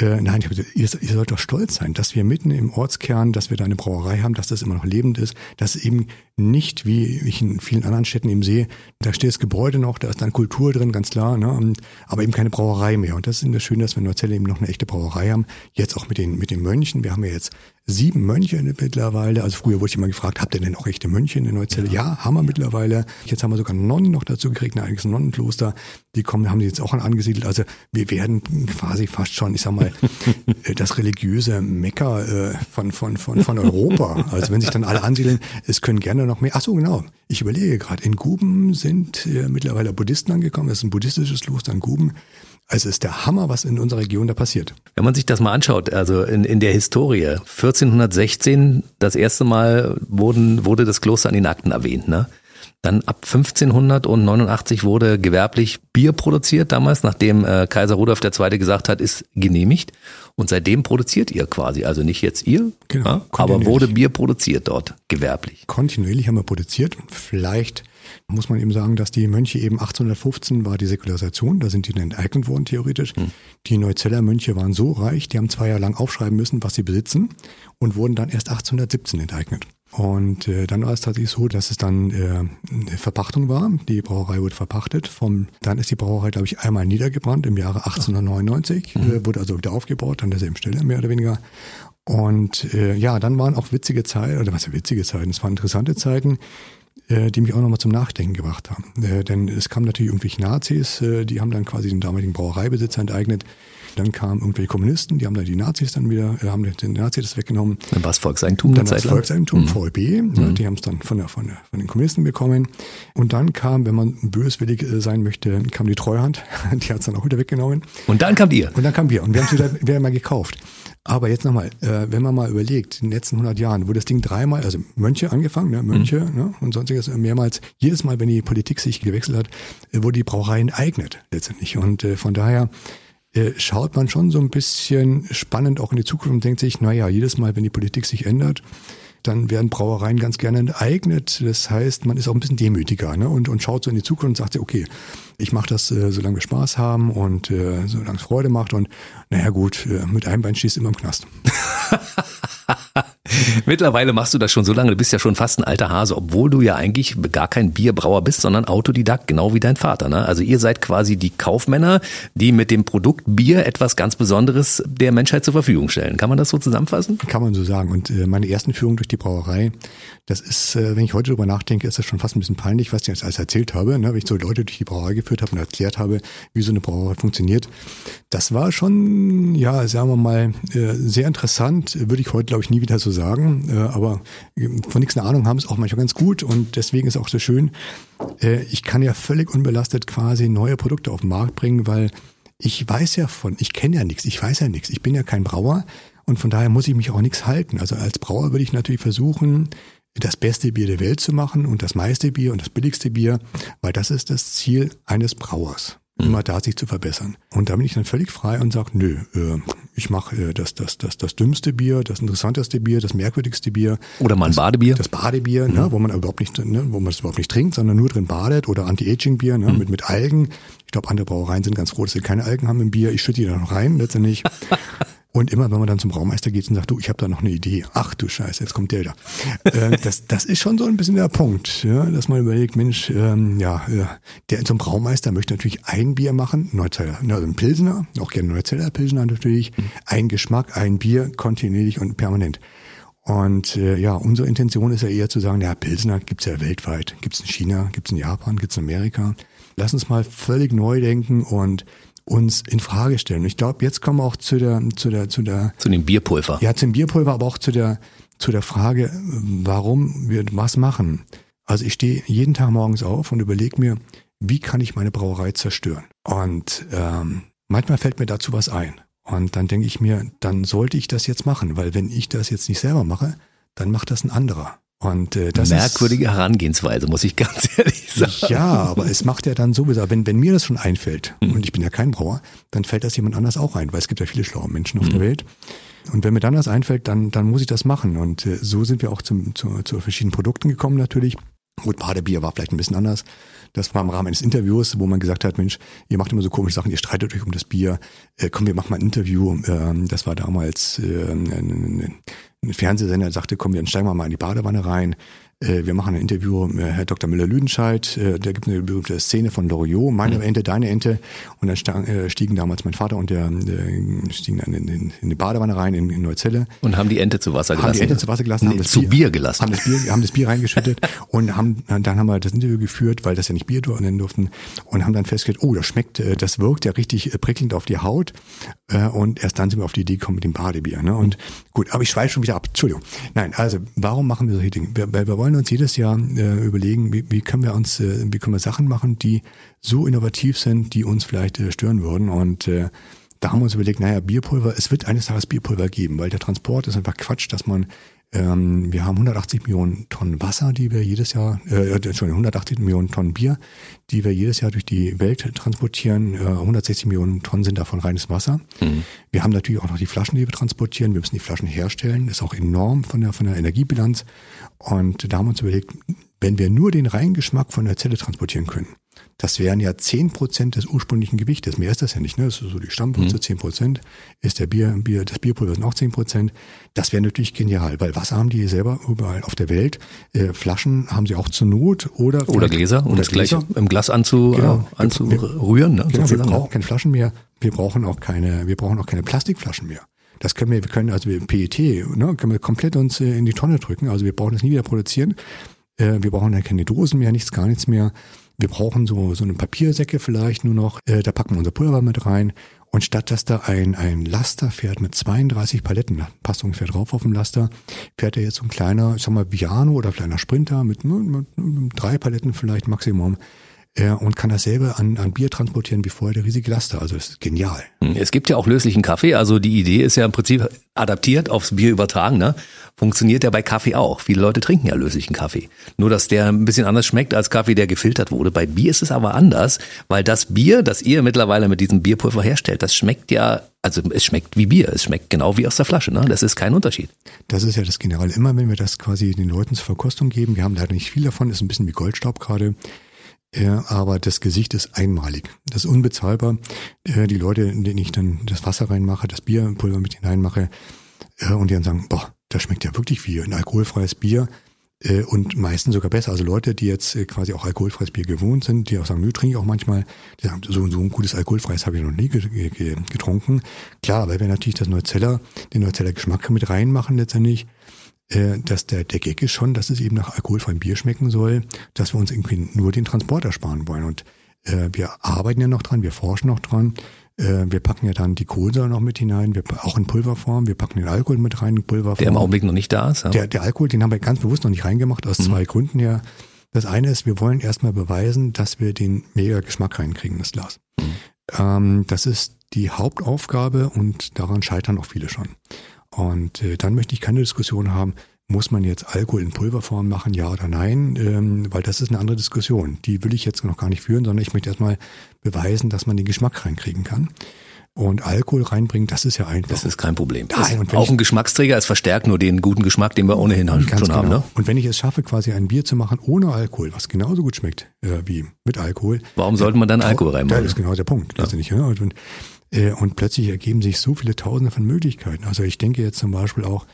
Äh, nein, ich ihr, ihr sollt doch stolz sein, dass wir mitten im Ortskern, dass wir da eine Brauerei haben, dass das immer noch lebend ist, dass eben nicht, wie ich in vielen anderen Städten eben sehe, da steht das Gebäude noch, da ist dann Kultur drin, ganz klar, ne, aber eben keine Brauerei mehr. Und das ist das Schöne, dass wir in Neuzelle eben noch eine echte Brauerei haben. Jetzt auch mit den, mit den Mönchen. Wir haben ja jetzt sieben Mönche mittlerweile. Also früher wurde ich immer gefragt, habt ihr denn auch echte Mönche in der Neuzelle? Ja. ja, haben wir mittlerweile. Jetzt haben wir sogar Nonnen noch dazu gekriegt, ein eigenes Nonnenkloster. Die kommen, haben die jetzt auch angesiedelt. Also wir werden quasi fast schon, ich sag mal, <laughs> das religiöse Mecker äh, von, von, von, von Europa. Also wenn sich dann alle ansiedeln, es können gerne noch mehr. Ach so, genau. Ich überlege gerade, in Guben sind äh, mittlerweile Buddhisten angekommen. Das ist ein buddhistisches Kloster in Guben. Also ist der Hammer, was in unserer Region da passiert. Wenn man sich das mal anschaut, also in, in der Historie, 1416 das erste Mal wurden, wurde das Kloster an den Akten erwähnt, ne? Dann ab 1589 wurde gewerblich Bier produziert damals, nachdem äh, Kaiser Rudolf II. gesagt hat, ist genehmigt. Und seitdem produziert ihr quasi, also nicht jetzt ihr, genau, ja, aber wurde Bier produziert dort, gewerblich. Kontinuierlich haben wir produziert. Vielleicht muss man eben sagen, dass die Mönche eben 1815 war die Säkularisation, da sind die dann enteignet worden theoretisch. Hm. Die Neuzeller Mönche waren so reich, die haben zwei Jahre lang aufschreiben müssen, was sie besitzen und wurden dann erst 1817 enteignet. Und äh, dann war es tatsächlich so, dass es dann äh, eine Verpachtung war. Die Brauerei wurde verpachtet. Vom, dann ist die Brauerei, glaube ich, einmal niedergebrannt im Jahre 1899, mhm. äh, wurde also wieder aufgebaut an derselben Stelle, mehr oder weniger. Und äh, ja, dann waren auch witzige Zeiten, oder was für witzige Zeiten, es waren interessante Zeiten äh, die mich auch nochmal zum Nachdenken gebracht haben. Äh, denn es kamen natürlich irgendwelche Nazis, äh, die haben dann quasi den damaligen Brauereibesitzer enteignet. dann kamen irgendwelche Kommunisten, die haben dann die Nazis dann wieder, äh, haben den Nazis das weggenommen. Dann war es Volkseigentum Dann war es Volkseigentum, mhm. VEB, mhm. die haben es dann von, der, von, der, von den Kommunisten bekommen. Und dann kam, wenn man böswillig äh, sein möchte, kam die Treuhand, <laughs> die hat es dann auch wieder weggenommen. Und dann kam ihr. Und dann kam wir und wir haben es wieder, wieder mal gekauft. Aber jetzt nochmal, äh, wenn man mal überlegt, in den letzten 100 Jahren, wo das Ding dreimal, also Mönche angefangen, ne, Mönche mhm. ne, und sonstiges mehrmals, jedes Mal, wenn die Politik sich gewechselt hat, äh, wurde die Brauerei enteignet letztendlich. Und äh, von daher äh, schaut man schon so ein bisschen spannend auch in die Zukunft und denkt sich, naja, jedes Mal, wenn die Politik sich ändert, dann werden Brauereien ganz gerne enteignet. Das heißt, man ist auch ein bisschen demütiger ne? und, und schaut so in die Zukunft und sagt, okay, ich mache das, äh, solange wir Spaß haben und äh, solange es Freude macht und naja gut, äh, mit einem Bein schießt immer im Knast. <laughs> Mittlerweile machst du das schon so lange, du bist ja schon fast ein alter Hase, obwohl du ja eigentlich gar kein Bierbrauer bist, sondern Autodidakt, genau wie dein Vater. Ne? Also ihr seid quasi die Kaufmänner, die mit dem Produkt Bier etwas ganz Besonderes der Menschheit zur Verfügung stellen. Kann man das so zusammenfassen? Kann man so sagen. Und äh, meine ersten Führungen durch die Brauerei, das ist, äh, wenn ich heute darüber nachdenke, ist das schon fast ein bisschen peinlich, was ich jetzt alles erzählt habe, ne? wenn ich so Leute durch die Brauerei geführt habe und erklärt habe, wie so eine Brauerei funktioniert. Das war schon, ja, sagen wir mal, äh, sehr interessant, würde ich heute, glaube ich, nie wieder so sagen. Äh, aber äh, von nichts eine Ahnung haben ist auch manchmal ganz gut und deswegen ist auch so schön. Äh, ich kann ja völlig unbelastet quasi neue Produkte auf den Markt bringen, weil ich weiß ja von, ich kenne ja nichts, ich weiß ja nichts, ich bin ja kein Brauer und von daher muss ich mich auch nichts halten. Also als Brauer würde ich natürlich versuchen, das beste Bier der Welt zu machen und das meiste Bier und das billigste Bier, weil das ist das Ziel eines Brauers immer da sich zu verbessern. Und da bin ich dann völlig frei und sage, nö, äh, ich mache äh, das, das, das, das dümmste Bier, das interessanteste Bier, das merkwürdigste Bier. Oder mal ein das, Badebier. Das Badebier, ne, mhm. ne, wo man überhaupt nicht, ne, wo man es überhaupt nicht trinkt, sondern nur drin badet oder Anti-Aging-Bier, ne, mhm. mit, mit Algen. Ich glaube, andere Brauereien sind ganz froh, dass sie keine Algen haben im Bier. Ich schütte die da noch rein, letztendlich. <laughs> Und immer, wenn man dann zum Braumeister geht und sagt, du, ich habe da noch eine Idee. Ach du Scheiße, jetzt kommt der da. äh, das, das ist schon so ein bisschen der Punkt, ja, dass man überlegt, Mensch, ähm, ja, äh, der zum Braumeister möchte natürlich ein Bier machen, Neuzeller, also ein Pilsener, auch gerne Neuzeller Pilsener natürlich, mhm. ein Geschmack, ein Bier, kontinuierlich und permanent. Und äh, ja, unsere Intention ist ja eher zu sagen, ja, Pilsener gibt's ja weltweit. Gibt's in China, gibt's in Japan, gibt's in Amerika. Lass uns mal völlig neu denken und uns in Frage stellen. ich glaube, jetzt kommen wir auch zu der, zu der, zu der. Zu dem Bierpulver. Ja, zum Bierpulver, aber auch zu der, zu der Frage, warum wir was machen. Also ich stehe jeden Tag morgens auf und überlege mir, wie kann ich meine Brauerei zerstören? Und ähm, manchmal fällt mir dazu was ein. Und dann denke ich mir, dann sollte ich das jetzt machen, weil wenn ich das jetzt nicht selber mache, dann macht das ein anderer. Und äh, das merkwürdige ist, Herangehensweise, muss ich ganz <laughs> ehrlich sagen. Ja, aber es macht ja dann sowieso, wenn, wenn mir das schon einfällt, mhm. und ich bin ja kein Brauer, dann fällt das jemand anders auch ein, weil es gibt ja viele schlaue Menschen auf mhm. der Welt. Und wenn mir dann das einfällt, dann, dann muss ich das machen. Und äh, so sind wir auch zum, zu, zu verschiedenen Produkten gekommen natürlich. Gut, Badebier war vielleicht ein bisschen anders. Das war im Rahmen eines Interviews, wo man gesagt hat, Mensch, ihr macht immer so komische Sachen, ihr streitet euch um das Bier. Äh, komm, wir machen mal ein Interview. Ähm, das war damals äh, ein, ein Fernsehsender sagte, komm, dann steigen wir mal in die Badewanne rein. Äh, wir machen ein Interview mit Herr Dr. Müller-Lüdenscheid. Äh, der gibt eine berühmte Szene von Loriot, meine mhm. Ente, deine Ente. Und dann äh, stiegen damals mein Vater und der stiegen dann in, in, in die Badewanne rein in, in Neuzelle. Und haben die Ente zu Wasser gelassen. Haben die Ente zu Wasser gelassen. Nee, haben das zu Bier, Bier, gelassen. Haben das Bier, haben das Bier reingeschüttet <laughs> und haben, dann haben wir das Interview geführt, weil das ja nicht Bier nennen durften. Und haben dann festgestellt, oh, das schmeckt, das wirkt ja richtig prickelnd auf die Haut. Und erst dann sind wir auf die Idee gekommen mit dem Badebier. Ne? Und gut, aber ich schweife schon wieder ab. Entschuldigung. Nein, also warum machen wir solche Dinge? Weil wir wollen uns jedes Jahr äh, überlegen, wie, wie können wir uns, äh, wie können wir Sachen machen, die so innovativ sind, die uns vielleicht äh, stören würden. Und äh, da haben wir uns überlegt, naja, Bierpulver, es wird eines Tages Bierpulver geben, weil der Transport ist einfach Quatsch, dass man ähm, wir haben 180 Millionen Tonnen Wasser, die wir jedes Jahr, äh, Entschuldigung, 180 Millionen Tonnen Bier, die wir jedes Jahr durch die Welt transportieren. Äh, 160 Millionen Tonnen sind davon reines Wasser. Mhm. Wir haben natürlich auch noch die Flaschen, die wir transportieren. Wir müssen die Flaschen herstellen. Das ist auch enorm von der, von der Energiebilanz. Und da haben wir uns überlegt, wenn wir nur den Reingeschmack von der Zelle transportieren können, das wären ja zehn Prozent des ursprünglichen Gewichtes. Mehr ist das ja nicht, ne? Das ist so die Stammwürze, mhm. zehn mhm. Prozent. Ist der Bier, Bier, das Bierpulver sind auch zehn Prozent. Das wäre natürlich genial, weil Wasser haben die selber überall auf der Welt. Äh, Flaschen haben sie auch zur Not oder oder Gläser, um das gleich im Glas anzu, genau. äh, anzurühren. Ne? Genau, wir brauchen keine Flaschen mehr. Wir brauchen auch keine, wir brauchen auch keine Plastikflaschen mehr. Das können wir, wir können also PET, ne, können wir komplett uns äh, in die Tonne drücken. Also wir brauchen das nie wieder produzieren. Äh, wir brauchen dann keine Dosen mehr, nichts, gar nichts mehr. Wir brauchen so, so eine Papiersäcke vielleicht nur noch. Äh, da packen wir unser Pulver mit rein Und statt dass da ein, ein Laster fährt mit 32 Paletten, passt ungefähr drauf auf dem Laster, fährt er jetzt so ein kleiner, ich sag mal, Viano oder kleiner Sprinter mit, mit, mit drei Paletten vielleicht Maximum äh, und kann dasselbe an, an Bier transportieren wie vorher der riesige Laster. Also das ist genial. Hm, es gibt ja auch löslichen Kaffee. Also die Idee ist ja im Prinzip adaptiert aufs Bier übertragen. Ne? Funktioniert ja bei Kaffee auch. Viele Leute trinken ja löslichen Kaffee. Nur, dass der ein bisschen anders schmeckt als Kaffee, der gefiltert wurde. Bei Bier ist es aber anders, weil das Bier, das ihr mittlerweile mit diesem Bierpulver herstellt, das schmeckt ja, also es schmeckt wie Bier. Es schmeckt genau wie aus der Flasche. Ne? Das ist kein Unterschied. Das ist ja das Generelle. Immer wenn wir das quasi den Leuten zur Verkostung geben, wir haben leider nicht viel davon, ist ein bisschen wie Goldstaub gerade. Ja, aber das Gesicht ist einmalig. Das ist unbezahlbar. Äh, die Leute, in denen ich dann das Wasser reinmache, das Bierpulver mit hineinmache, äh, und die dann sagen, boah, das schmeckt ja wirklich wie ein alkoholfreies Bier. Äh, und meistens sogar besser. Also Leute, die jetzt quasi auch alkoholfreies Bier gewohnt sind, die auch sagen, nö, trinke ich auch manchmal, die sagen, so, so ein gutes alkoholfreies habe ich noch nie getrunken. Klar, weil wir natürlich das Neuzeller, den Neuzeller Geschmack mit reinmachen letztendlich, äh, dass der, der Gag ist schon, dass es eben nach alkoholfreiem Bier schmecken soll, dass wir uns irgendwie nur den Transport ersparen wollen. Und äh, wir arbeiten ja noch dran, wir forschen noch dran. Äh, wir packen ja dann die Kohlensäure noch mit hinein, wir, auch in Pulverform, wir packen den Alkohol mit rein in Pulverform. Der im Augenblick noch nicht da ist. Ja? Der, der Alkohol, den haben wir ganz bewusst noch nicht reingemacht, aus mhm. zwei Gründen her. Das eine ist, wir wollen erstmal beweisen, dass wir den mega Geschmack reinkriegen, das Glas. Mhm. Ähm, das ist die Hauptaufgabe und daran scheitern auch viele schon. Und äh, dann möchte ich keine Diskussion haben, muss man jetzt Alkohol in Pulverform machen, ja oder nein, ähm, weil das ist eine andere Diskussion. Die will ich jetzt noch gar nicht führen, sondern ich möchte erstmal beweisen, dass man den Geschmack reinkriegen kann. Und Alkohol reinbringen, das ist ja einfach. Das ist kein Problem. Nein, und auch ein Geschmacksträger, es verstärkt nur den guten Geschmack, den wir ohnehin schon genau. haben. Ne? Und wenn ich es schaffe, quasi ein Bier zu machen ohne Alkohol, was genauso gut schmeckt äh, wie mit Alkohol. Warum sollte man dann Alkohol reinmachen? Das ist genau der Punkt. Ja. Nicht, ja? und, und plötzlich ergeben sich so viele Tausende von Möglichkeiten. Also ich denke jetzt zum Beispiel auch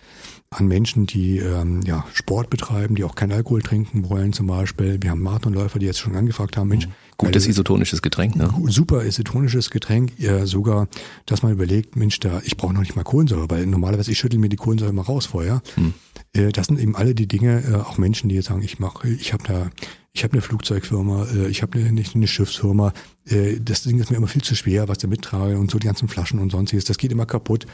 an Menschen, die ähm, ja, Sport betreiben, die auch keinen Alkohol trinken wollen zum Beispiel. Wir haben Marathonläufer, die jetzt schon angefragt haben, Mensch. Gutes isotonisches Getränk, ne? Super isotonisches Getränk. Ja, sogar, dass man überlegt, Mensch, da, ich brauche noch nicht mal Kohlensäure, weil normalerweise ich schüttel mir die Kohlensäure mal raus vorher. Hm. Äh, das sind eben alle die Dinge, äh, auch Menschen, die jetzt sagen, ich mache, ich habe da ich habe eine Flugzeugfirma, äh, ich habe eine, nicht eine Schiffsfirma, äh, das Ding ist mir immer viel zu schwer, was da mittrage und so die ganzen Flaschen und sonstiges, das geht immer kaputt.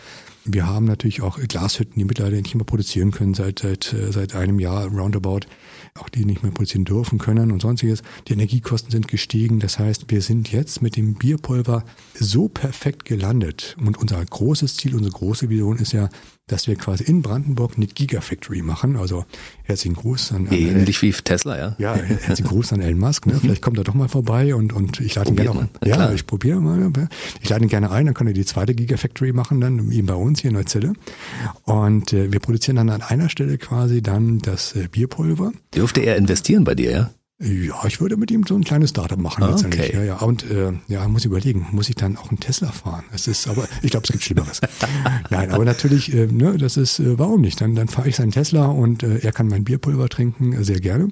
Wir haben natürlich auch Glashütten, die mittlerweile nicht mehr produzieren können seit, seit, äh, seit einem Jahr roundabout, auch die nicht mehr produzieren dürfen können und sonstiges. Die Energiekosten sind gestiegen. Das heißt, wir sind jetzt mit dem Bierpulver so perfekt gelandet. Und unser großes Ziel, unsere große Vision ist ja, dass wir quasi in Brandenburg eine Gigafactory machen. Also herzlichen Gruß an, an ähnlich wie Tesla, ja. Ja, herzlichen Gruß an Elon Musk. Ne? Vielleicht kommt er doch mal vorbei und und ich lade ihn gerne auch. Ja, klar. ich probiere mal. Ich lade ihn gerne ein, dann kann er die zweite Gigafactory machen, dann eben bei uns hier in Neuzelle. Und äh, wir produzieren dann an einer Stelle quasi dann das äh, Bierpulver. Dürfte er investieren bei dir, ja? Ja, ich würde mit ihm so ein kleines Startup machen ah, Okay. Ja, ja. Und äh, ja, muss ich überlegen, muss ich dann auch einen Tesla fahren? Das ist, aber ich glaube, es gibt Schlimmeres. <laughs> Nein, aber natürlich, äh, ne, das ist, äh, warum nicht? Dann, dann fahre ich seinen Tesla und äh, er kann mein Bierpulver trinken, äh, sehr gerne.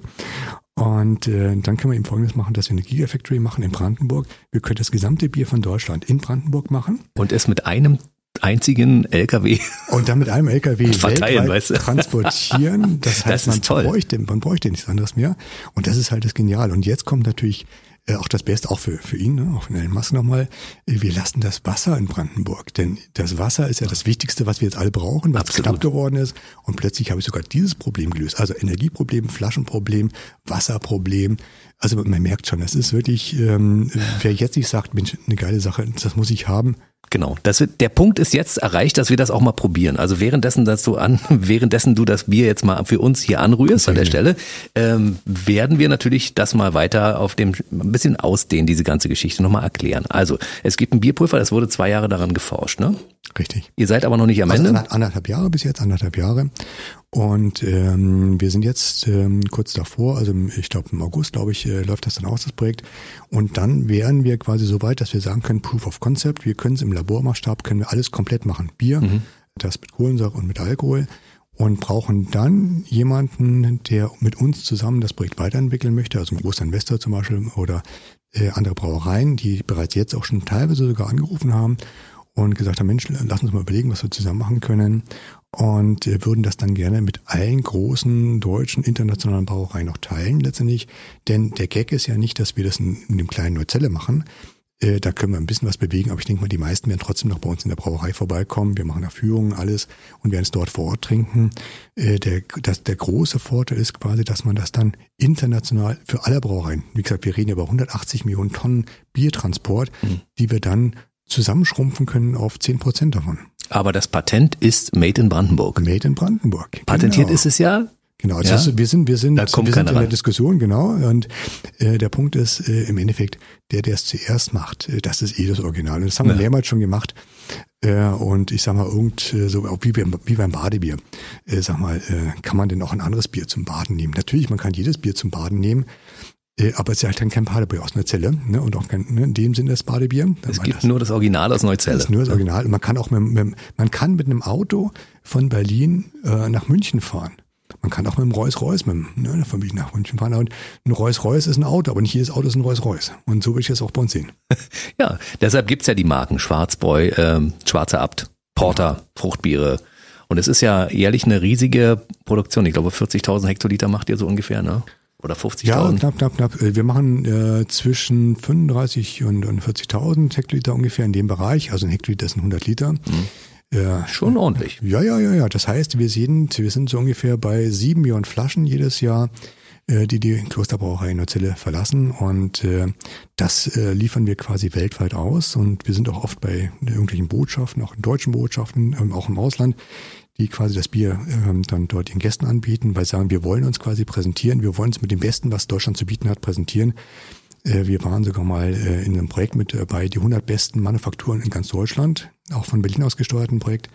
Und äh, dann können wir ihm Folgendes machen, dass wir eine Gigafactory machen in Brandenburg. Wir können das gesamte Bier von Deutschland in Brandenburg machen. Und es mit einem einzigen LKW und dann mit einem LKW verteilen, <laughs> weißt du? transportieren. <laughs> Das heißt, das man toll. bräuchte, man bräuchte nichts anderes mehr. Und das ist halt das Genial. Und jetzt kommt natürlich äh, auch das Beste, auch für, für ihn, ne? auch für Elon Musk nochmal, äh, wir lassen das Wasser in Brandenburg. Denn das Wasser ist ja das Wichtigste, was wir jetzt alle brauchen, was Absolut. knapp geworden ist. Und plötzlich habe ich sogar dieses Problem gelöst. Also Energieproblem, Flaschenproblem, Wasserproblem. Also man merkt schon, das ist wirklich, ähm, <laughs> wer jetzt nicht sagt, Mensch, eine geile Sache, das muss ich haben, Genau. Das der Punkt ist jetzt erreicht, dass wir das auch mal probieren. Also währenddessen, dass du an, <laughs> währenddessen du das Bier jetzt mal für uns hier anrührst okay. an der Stelle, ähm, werden wir natürlich das mal weiter auf dem ein bisschen ausdehnen, diese ganze Geschichte nochmal erklären. Also es gibt ein Bierpulver, das wurde zwei Jahre daran geforscht, ne? Richtig. Ihr seid aber noch nicht am also Ende. Anderthalb Jahre bis jetzt, anderthalb Jahre. Und ähm, wir sind jetzt ähm, kurz davor, also ich glaube im August, glaube ich, äh, läuft das dann aus, das Projekt. Und dann wären wir quasi so weit, dass wir sagen können, Proof of Concept, wir können es im Labormaßstab, können wir alles komplett machen. Bier, mhm. das mit Kohlensäure und mit Alkohol. Und brauchen dann jemanden, der mit uns zusammen das Projekt weiterentwickeln möchte, also ein großer Investor zum Beispiel oder äh, andere Brauereien, die bereits jetzt auch schon teilweise sogar angerufen haben und gesagt haben, Mensch, lass uns mal überlegen, was wir zusammen machen können und äh, würden das dann gerne mit allen großen deutschen internationalen Brauereien noch teilen letztendlich. Denn der Gag ist ja nicht, dass wir das in, in dem kleinen Neuzelle machen. Äh, da können wir ein bisschen was bewegen, aber ich denke mal, die meisten werden trotzdem noch bei uns in der Brauerei vorbeikommen. Wir machen da Führungen, alles und werden es dort vor Ort trinken. Äh, der, das, der große Vorteil ist quasi, dass man das dann international für alle Brauereien, wie gesagt, wir reden ja über 180 Millionen Tonnen Biertransport, mhm. die wir dann zusammenschrumpfen können auf 10 Prozent davon. Aber das Patent ist Made in Brandenburg. Made in Brandenburg. Patentiert genau. ist es ja. Genau, ja? ist, wir sind, wir sind, wir sind in der Diskussion, genau. Und äh, der Punkt ist äh, im Endeffekt, der, der es zuerst macht, äh, das ist eh das Original. Und das haben ja. wir mehrmals schon gemacht. Äh, und ich sag mal, irgend äh, so auch wie, beim, wie beim Badebier, äh, sag mal, äh, kann man denn auch ein anderes Bier zum Baden nehmen? Natürlich, man kann jedes Bier zum Baden nehmen. Äh, aber es ist halt dann kein Badebier aus Neuzelle ne? und auch kein, ne, in dem Sinne das Badebier. Es gibt das, nur das Original aus Neuzelle. Es ist nur das Original. Und man kann auch mit, mit, man kann mit einem Auto von Berlin äh, nach München fahren. Man kann auch mit einem Rolls-Royce, mit ne, von München nach München fahren. Und ein Rolls-Royce ist ein Auto, aber nicht jedes Auto ist ein Rolls-Royce. Und so will ich das auch bei uns sehen. <laughs> Ja, deshalb gibt's ja die Marken Schwarzbräu, ähm, Schwarzer Abt, Porter, Fruchtbiere. Und es ist ja jährlich eine riesige Produktion. Ich glaube, 40.000 Hektoliter macht ihr so ungefähr, ne? Oder 50.000? Ja, knapp, knapp, knapp. Wir machen äh, zwischen 35 und, und 40.000 Hektoliter ungefähr in dem Bereich. Also ein Hektoliter ist ein 100 Liter. Mhm. Ja. Schon ordentlich. Ja, ja, ja, ja. Das heißt, wir sind, wir sind so ungefähr bei sieben Millionen Flaschen jedes Jahr, äh, die die Klosterbrauerei in Neuzelle verlassen. Und äh, das äh, liefern wir quasi weltweit aus. Und wir sind auch oft bei irgendwelchen Botschaften, auch in deutschen Botschaften, ähm, auch im Ausland, die quasi das Bier ähm, dann dort den Gästen anbieten, weil sie sagen, wir wollen uns quasi präsentieren, wir wollen uns mit dem Besten, was Deutschland zu bieten hat, präsentieren. Äh, wir waren sogar mal äh, in einem Projekt mit dabei, die 100 besten Manufakturen in ganz Deutschland, auch von Berlin aus gesteuerten Projekt.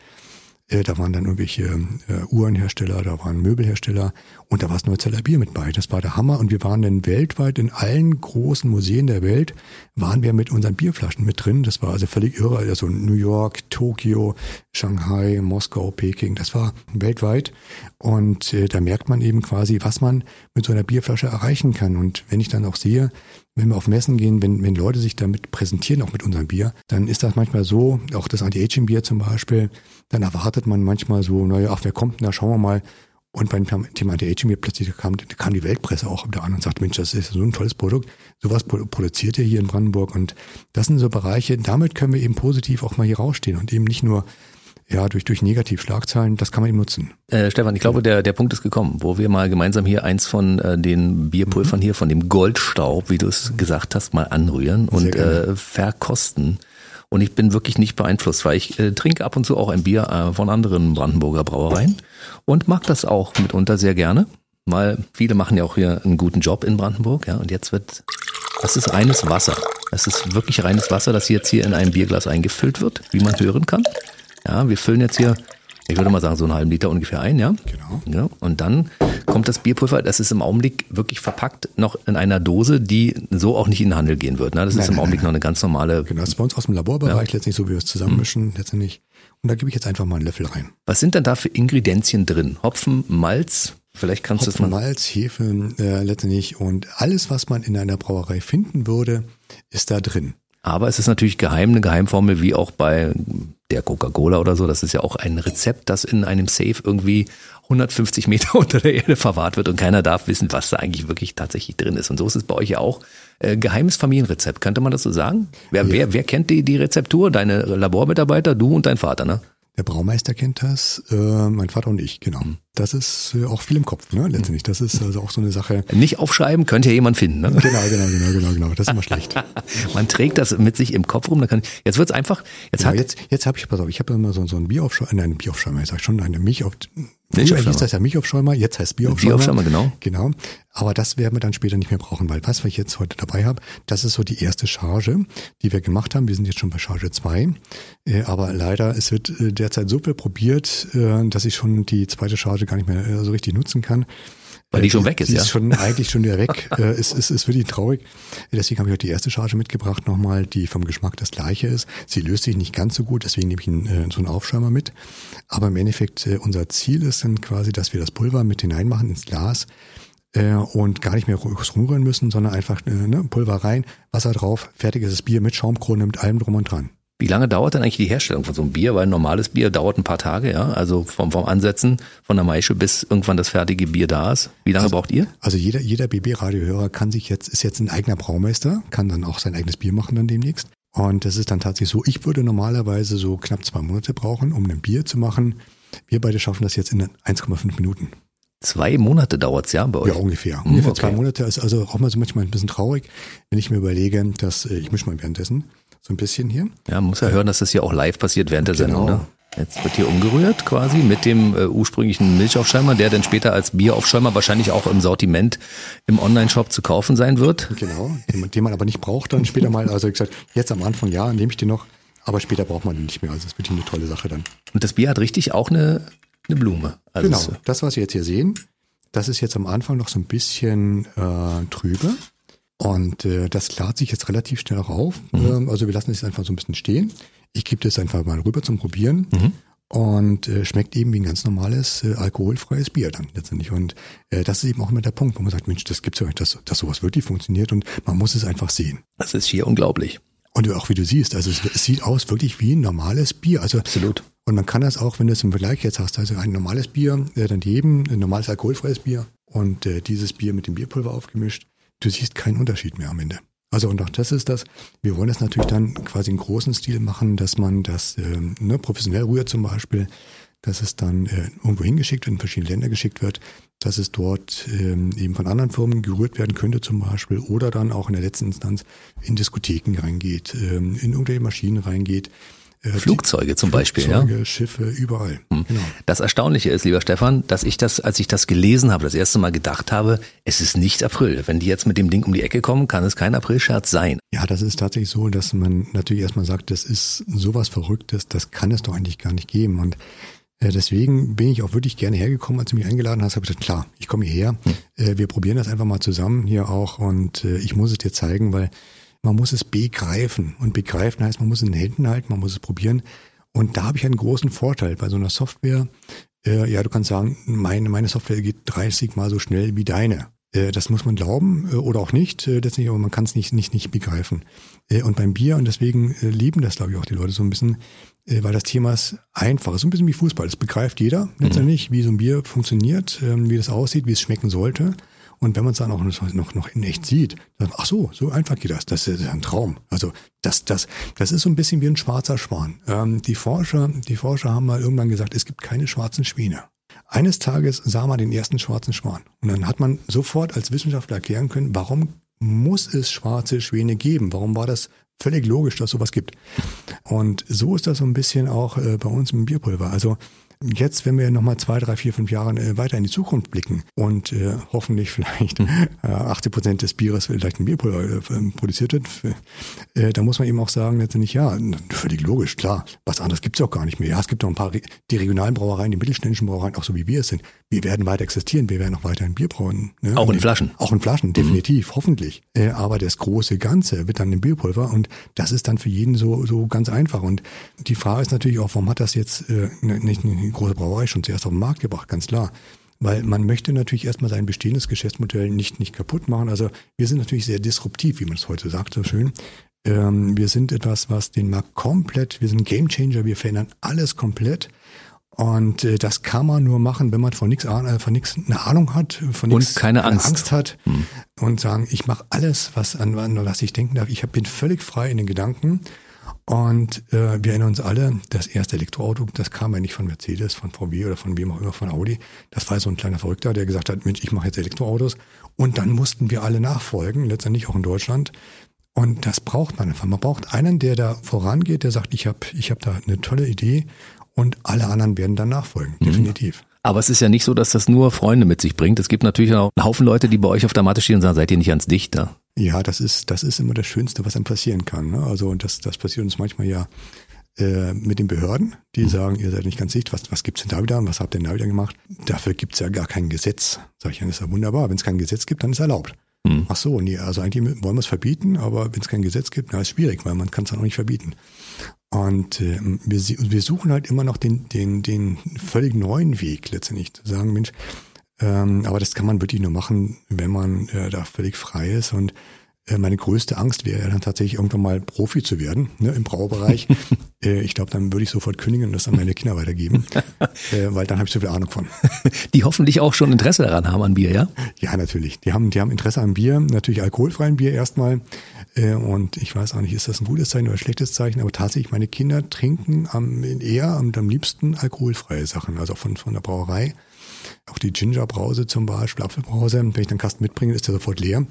Äh, da waren dann irgendwelche äh, Uhrenhersteller, da waren Möbelhersteller und da war das Neuzeller Bier mit bei. Das war der Hammer und wir waren dann weltweit in allen großen Museen der Welt, waren wir mit unseren Bierflaschen mit drin. Das war also völlig irre. Also New York, Tokio, Shanghai, Moskau, Peking, das war weltweit. Und äh, da merkt man eben quasi, was man mit so einer Bierflasche erreichen kann. Und wenn ich dann auch sehe, wenn wir auf Messen gehen, wenn, wenn Leute sich damit präsentieren, auch mit unserem Bier, dann ist das manchmal so, auch das Anti-Aging-Bier zum Beispiel, dann erwartet man manchmal so, naja, ach, wer kommt denn da, schauen wir mal. Und beim Thema Anti-Aging-Bier plötzlich kam, kam die Weltpresse auch wieder an und sagt, Mensch, das ist so ein tolles Produkt. Sowas produziert ihr hier in Brandenburg. Und das sind so Bereiche, damit können wir eben positiv auch mal hier rausstehen und eben nicht nur ja, durch, durch Negativschlagzeilen, das kann man eben nutzen. Äh, Stefan, ich glaube, der, der Punkt ist gekommen, wo wir mal gemeinsam hier eins von äh, den Bierpulvern mhm. hier, von dem Goldstaub, wie du es gesagt hast, mal anrühren und äh, verkosten. Und ich bin wirklich nicht beeinflusst, weil ich äh, trinke ab und zu auch ein Bier äh, von anderen Brandenburger Brauereien und mag das auch mitunter sehr gerne, weil viele machen ja auch hier einen guten Job in Brandenburg, ja. Und jetzt wird, das ist reines Wasser. Das ist wirklich reines Wasser, das jetzt hier in einem Bierglas eingefüllt wird, wie man hören kann. Ja, wir füllen jetzt hier, ich würde mal sagen, so einen halben Liter ungefähr ein, ja? Genau. Ja, und dann kommt das Bierpulver, das ist im Augenblick wirklich verpackt, noch in einer Dose, die so auch nicht in den Handel gehen wird. Ne? Das nein, ist im Augenblick nein. noch eine ganz normale. Genau, das ist bei uns aus dem Laborbereich ja. letztendlich so, wie wir es zusammenmischen, mhm. letztendlich. Und da gebe ich jetzt einfach mal einen Löffel rein. Was sind denn da für Ingredienzien drin? Hopfen, Malz? Vielleicht kannst du es mal. Malz, Hefe äh, letztendlich und alles, was man in einer Brauerei finden würde, ist da drin. Aber es ist natürlich geheim, eine Geheimformel, wie auch bei der Coca-Cola oder so. Das ist ja auch ein Rezept, das in einem Safe irgendwie 150 Meter <laughs> unter der Erde verwahrt wird und keiner darf wissen, was da eigentlich wirklich tatsächlich drin ist. Und so ist es bei euch ja auch. Äh, geheimes Familienrezept, könnte man das so sagen? Wer, ja. wer, wer kennt die, die Rezeptur? Deine Labormitarbeiter, du und dein Vater, ne? Der Braumeister kennt das, äh, mein Vater und ich, genau. Mhm. Das ist äh, auch viel im Kopf, ne, letztendlich. Das ist also auch so eine Sache. Nicht aufschreiben, könnte ja jemand finden, ne? Genau, genau, genau, genau, genau. Das ist immer schlecht. <laughs> Man trägt das mit sich im Kopf rum, dann kann, jetzt wird's einfach, jetzt genau, hat. Jetzt, jetzt habe ich, pass auf, ich habe immer so, so ein Bieraufschäumer, nein, ein Bieraufschäumer, ich sag schon, eine Milch auf, Früher hieß das ja Milchaufschäumer, jetzt heißt Bieraufschäumer. Bieraufschäumer, genau. Genau. Aber das werden wir dann später nicht mehr brauchen, weil was, was ich jetzt heute dabei habe, das ist so die erste Charge, die wir gemacht haben. Wir sind jetzt schon bei Charge 2. Äh, aber leider, es wird äh, derzeit so viel probiert, äh, dass ich schon die zweite Charge gar nicht mehr so richtig nutzen kann. Weil die schon weg ist, die ja. ist schon eigentlich schon wieder weg. <laughs> äh, es ist, ist wirklich traurig. Deswegen habe ich heute die erste Charge mitgebracht nochmal, die vom Geschmack das gleiche ist. Sie löst sich nicht ganz so gut, deswegen nehme ich einen, äh, so einen Aufschäumer mit. Aber im Endeffekt, äh, unser Ziel ist dann quasi, dass wir das Pulver mit hineinmachen ins Glas äh, und gar nicht mehr rühren müssen, sondern einfach äh, ne, Pulver rein, Wasser drauf, fertig ist das Bier mit Schaumkrone, mit allem drum und dran. Wie lange dauert denn eigentlich die Herstellung von so einem Bier? Weil ein normales Bier dauert ein paar Tage, ja. Also vom, vom Ansetzen von der Maische bis irgendwann das fertige Bier da ist. Wie lange also, braucht ihr? Also jeder, jeder BB-Radiohörer kann sich jetzt, ist jetzt ein eigener Braumeister, kann dann auch sein eigenes Bier machen dann demnächst. Und das ist dann tatsächlich so, ich würde normalerweise so knapp zwei Monate brauchen, um ein Bier zu machen. Wir beide schaffen das jetzt in 1,5 Minuten. Zwei Monate dauert's ja bei euch? Ja, ungefähr. Hm, ungefähr okay. zwei Monate. Ist also auch mal so manchmal ein bisschen traurig, wenn ich mir überlege, dass äh, ich mische mal währenddessen so ein bisschen hier. Ja, man muss ja hören, dass das hier auch live passiert während der Genau. Sendung. Ne? Jetzt wird hier umgerührt quasi mit dem äh, ursprünglichen Milchaufschäumer, der dann später als Bieraufschäumer wahrscheinlich auch im Sortiment im Online-Shop zu kaufen sein wird. Genau, den, man- den man aber nicht braucht dann später mal. Also wie gesagt, jetzt am Anfang ja, nehme ich den noch, aber später braucht man den nicht mehr. Also das ist wirklich eine tolle Sache dann. Und das Bier hat richtig auch eine, eine Blume. Also Genau, es- das, was wir jetzt hier sehen, das ist jetzt am Anfang noch so ein bisschen äh, trübe. Und äh, das klart sich jetzt relativ schnell rauf. Ähm, also wir lassen es einfach so ein bisschen stehen. Ich gebe das einfach mal rüber zum Probieren. Und äh, schmeckt eben wie ein ganz normales äh, alkoholfreies Bier dann letztendlich. Und äh, das ist eben auch immer der Punkt, wo man sagt, Mensch, das gibt's ja nicht, dass, dass sowas wirklich funktioniert und man muss es einfach sehen. das ist hier unglaublich. Und auch wie du siehst, also es, es sieht aus wirklich wie ein normales Bier. Also Absolut. und man kann das auch, wenn du es im Vergleich jetzt hast, also ein normales Bier äh, daneben, ein normales alkoholfreies Bier und äh, dieses Bier mit dem Bierpulver aufgemischt, du siehst keinen Unterschied mehr am Ende. Also und auch das ist das, wir wollen das natürlich dann quasi in großen Stil machen, dass man das ähm, ne, professionell rührt zum Beispiel, dass es dann äh, irgendwo hingeschickt wird, in verschiedene Länder geschickt wird, dass es dort ähm, eben von anderen Firmen gerührt werden könnte zum Beispiel oder dann auch in der letzten Instanz in Diskotheken reingeht, ähm, in irgendwelche Maschinen reingeht. Äh, Flugzeuge zum Beispiel, ja. Flugzeuge, Schiffe, überall. Genau. Das Erstaunliche ist, lieber Stefan, dass ich das, als ich das gelesen habe, das erste Mal gedacht habe, es ist nicht April. Wenn die jetzt mit dem Ding um die Ecke kommen, kann es kein Aprilscherz sein. Ja, das ist tatsächlich so, dass man natürlich erstmal sagt, das ist sowas Verrücktes, das kann es doch eigentlich gar nicht geben. Und äh, deswegen bin ich auch wirklich gerne hergekommen, als du mich eingeladen hast, habe ich gesagt, klar, ich komme hierher, äh, wir probieren das einfach mal zusammen hier auch und ich muss es dir zeigen, weil man muss es begreifen. Und begreifen heißt, man muss es in den Händen halten, man muss es probieren. Und da habe ich einen großen Vorteil bei so einer Software. Äh, ja, du kannst sagen, meine, meine Software geht 30 mal so schnell wie deine. Äh, das muss man glauben äh, oder auch nicht, äh, letztendlich, aber man kann es nicht, nicht, nicht begreifen. Äh, und beim Bier, und deswegen äh, lieben das, glaube ich, auch die Leute so ein bisschen, weil das Thema ist einfach, so ein bisschen wie Fußball. Das begreift jeder letztendlich, wie so ein Bier funktioniert, ähm, wie das aussieht, wie es schmecken sollte. Und wenn man es dann auch noch, noch in echt sieht, dann, ach so, so einfach geht das. Das ist ein Traum. Also das, das, das ist so ein bisschen wie ein schwarzer Schwan. Ähm, die Forscher, die Forscher haben mal irgendwann gesagt, es gibt keine schwarzen Schwäne. Eines Tages sah man den ersten schwarzen Schwan. Und dann hat man sofort als Wissenschaftler erklären können, warum muss es schwarze Schwäne geben? Warum war das völlig logisch, dass sowas gibt? Und so ist das so ein bisschen auch äh, bei uns im Bierpulver. Also Jetzt, wenn wir nochmal zwei, drei, vier, fünf Jahre äh, weiter in die Zukunft blicken und äh, hoffentlich vielleicht äh, 80 Prozent des Bieres vielleicht in Bierpulver äh, produziert wird, äh, da muss man eben auch sagen, letztendlich ja, völlig logisch, klar, was anderes gibt's auch gar nicht mehr. Ja, es gibt noch ein paar, die regionalen Brauereien, die mittelständischen Brauereien, auch so wie wir es sind, wir werden weiter existieren, wir werden auch weiter in Bier brauen. Ne? Auch in Flaschen. Auch in Flaschen, definitiv, hoffentlich. Äh, aber das große Ganze wird dann im Bierpulver und das ist dann für jeden so, so ganz einfach. Und die Frage ist natürlich auch, warum hat das jetzt äh, nicht eine große Brauerei schon zuerst auf den Markt gebracht, ganz klar. Weil man möchte natürlich erstmal sein bestehendes Geschäftsmodell nicht, nicht kaputt machen. Also wir sind natürlich sehr disruptiv, wie man es heute sagt, so schön. Ähm, wir sind etwas, was den Markt komplett, wir sind Game Changer, wir verändern alles komplett. Und äh, das kann man nur machen, wenn man von nichts äh, von nichts eine Ahnung hat, von nichts keine Angst. Angst hat und sagen, ich mache alles, was an, an was ich denken darf. Ich hab, bin völlig frei in den Gedanken. Und äh, wir erinnern uns alle, das erste Elektroauto, das kam ja nicht von Mercedes, von VW oder von wem auch immer, von Audi. Das war so ein kleiner Verrückter, der gesagt hat, Mensch, ich mache jetzt Elektroautos. Und dann mussten wir alle nachfolgen, letztendlich auch in Deutschland. Und das braucht man einfach. Man braucht einen, der da vorangeht, der sagt, ich habe ich hab da eine tolle Idee und alle anderen werden dann nachfolgen, definitiv. Aber es ist ja nicht so, dass das nur Freunde mit sich bringt. Es gibt natürlich auch einen Haufen Leute, die bei euch auf der Matte stehen und sagen, seid ihr nicht ans Dichter? Ja, das ist, das ist immer das Schönste, was einem passieren kann. Ne? Also und das, das passiert uns manchmal ja äh, mit den Behörden, die sagen, ihr seid nicht ganz dicht, was, was gibt's denn da wieder und was habt ihr denn da wieder gemacht? Dafür gibt's ja gar kein Gesetz. Sag ich, das ist ja wunderbar. Wenn es kein Gesetz gibt, dann ist erlaubt. Hm. Ach so, nee, also eigentlich wollen wir es verbieten, aber wenn es kein Gesetz gibt, na ist schwierig, weil man kann es dann auch nicht verbieten. Und äh, wir, wir suchen halt immer noch den, den, den völlig neuen Weg letztendlich, zu sagen, Mensch, ähm, aber das kann man wirklich nur machen, wenn man äh, da völlig frei ist. Und meine größte Angst wäre dann tatsächlich irgendwann mal Profi zu werden ne, im Braubereich. <laughs> äh, ich glaube, dann würde ich sofort kündigen und das an meine Kinder weitergeben, <laughs> äh, weil dann habe ich so viel Ahnung von. <laughs> Die hoffentlich auch schon Interesse daran haben an Bier, ja? Ja, natürlich. Die haben, die haben Interesse am Bier, natürlich alkoholfreien Bier erstmal. Äh, und ich weiß auch nicht, ist das ein gutes Zeichen oder ein schlechtes Zeichen, aber tatsächlich, meine Kinder trinken am, eher und am liebsten alkoholfreie Sachen, also von, von der Brauerei. Auch die Ginger-Brause zum Beispiel, Apfelbrause, wenn ich dann Kasten mitbringe, ist der sofort leer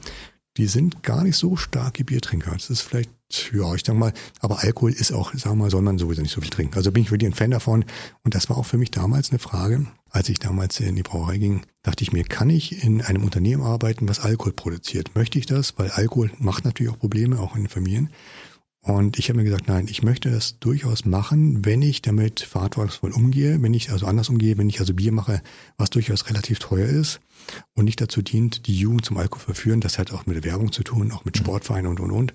die sind gar nicht so starke Biertrinker. Das ist vielleicht, ja, ich sag mal, aber Alkohol ist auch, wir mal, soll man sowieso nicht so viel trinken. Also bin ich wirklich ein Fan davon. Und das war auch für mich damals eine Frage. Als ich damals in die Brauerei ging, dachte ich mir, kann ich in einem Unternehmen arbeiten, was Alkohol produziert? Möchte ich das? Weil Alkohol macht natürlich auch Probleme, auch in den Familien. Und ich habe mir gesagt, nein, ich möchte das durchaus machen, wenn ich damit verantwortungsvoll umgehe, wenn ich also anders umgehe, wenn ich also Bier mache, was durchaus relativ teuer ist und nicht dazu dient, die Jugend zum Alkohol verführen. Das hat auch mit der Werbung zu tun, auch mit mhm. Sportvereinen und, und, und.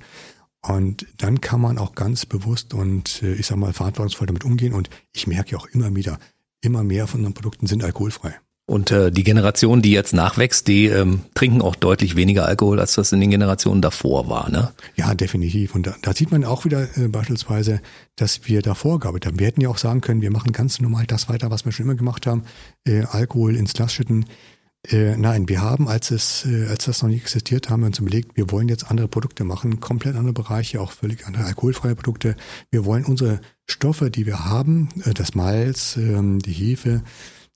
Und dann kann man auch ganz bewusst und äh, ich sag mal verantwortungsvoll damit umgehen. Und ich merke ja auch immer wieder, immer mehr von unseren Produkten sind alkoholfrei. Und äh, die Generation, die jetzt nachwächst, die ähm, trinken auch deutlich weniger Alkohol, als das in den Generationen davor war, ne? Ja, definitiv. Und da, da sieht man auch wieder äh, beispielsweise, dass wir da vorgearbeitet haben. Wir hätten ja auch sagen können, wir machen ganz normal das weiter, was wir schon immer gemacht haben, äh, Alkohol ins Glas schütten. Äh, nein, wir haben, als es, äh, als das noch nicht existiert, haben wir uns überlegt, wir wollen jetzt andere Produkte machen, komplett andere Bereiche, auch völlig andere alkoholfreie Produkte. Wir wollen unsere Stoffe, die wir haben, äh, das Malz, äh, die Hefe,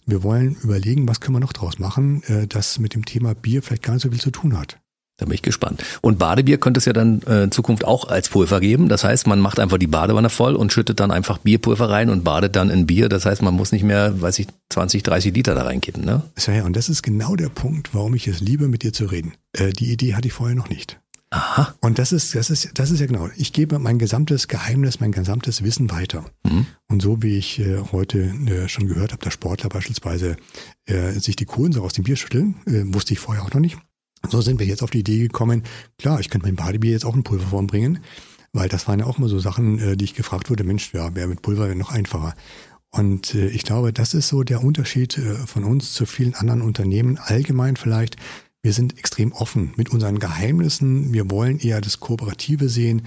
wir wollen überlegen, was können wir noch draus machen, äh, das mit dem Thema Bier vielleicht gar nicht so viel zu tun hat. Da bin ich gespannt. Und Badebier könnte es ja dann äh, in Zukunft auch als Pulver geben. Das heißt, man macht einfach die Badewanne voll und schüttet dann einfach Bierpulver rein und badet dann in Bier. Das heißt, man muss nicht mehr, weiß ich, 20, 30 Liter da reinkippen, ne? Ja, und das ist genau der Punkt, warum ich es liebe, mit dir zu reden. Äh, die Idee hatte ich vorher noch nicht. Aha. Und das ist, das ist, das ist ja genau. Ich gebe mein gesamtes Geheimnis, mein gesamtes Wissen weiter. Mhm. Und so wie ich äh, heute äh, schon gehört habe, dass Sportler beispielsweise äh, sich die Kohlensäure aus dem Bier schütteln, äh, wusste ich vorher auch noch nicht. So sind wir jetzt auf die Idee gekommen, klar, ich könnte mein Badebier jetzt auch in Pulverform bringen, weil das waren ja auch mal so Sachen, äh, die ich gefragt wurde, Mensch, ja, wäre mit Pulver wäre noch einfacher. Und äh, ich glaube, das ist so der Unterschied von uns zu vielen anderen Unternehmen, allgemein vielleicht, wir sind extrem offen mit unseren Geheimnissen. Wir wollen eher das Kooperative sehen.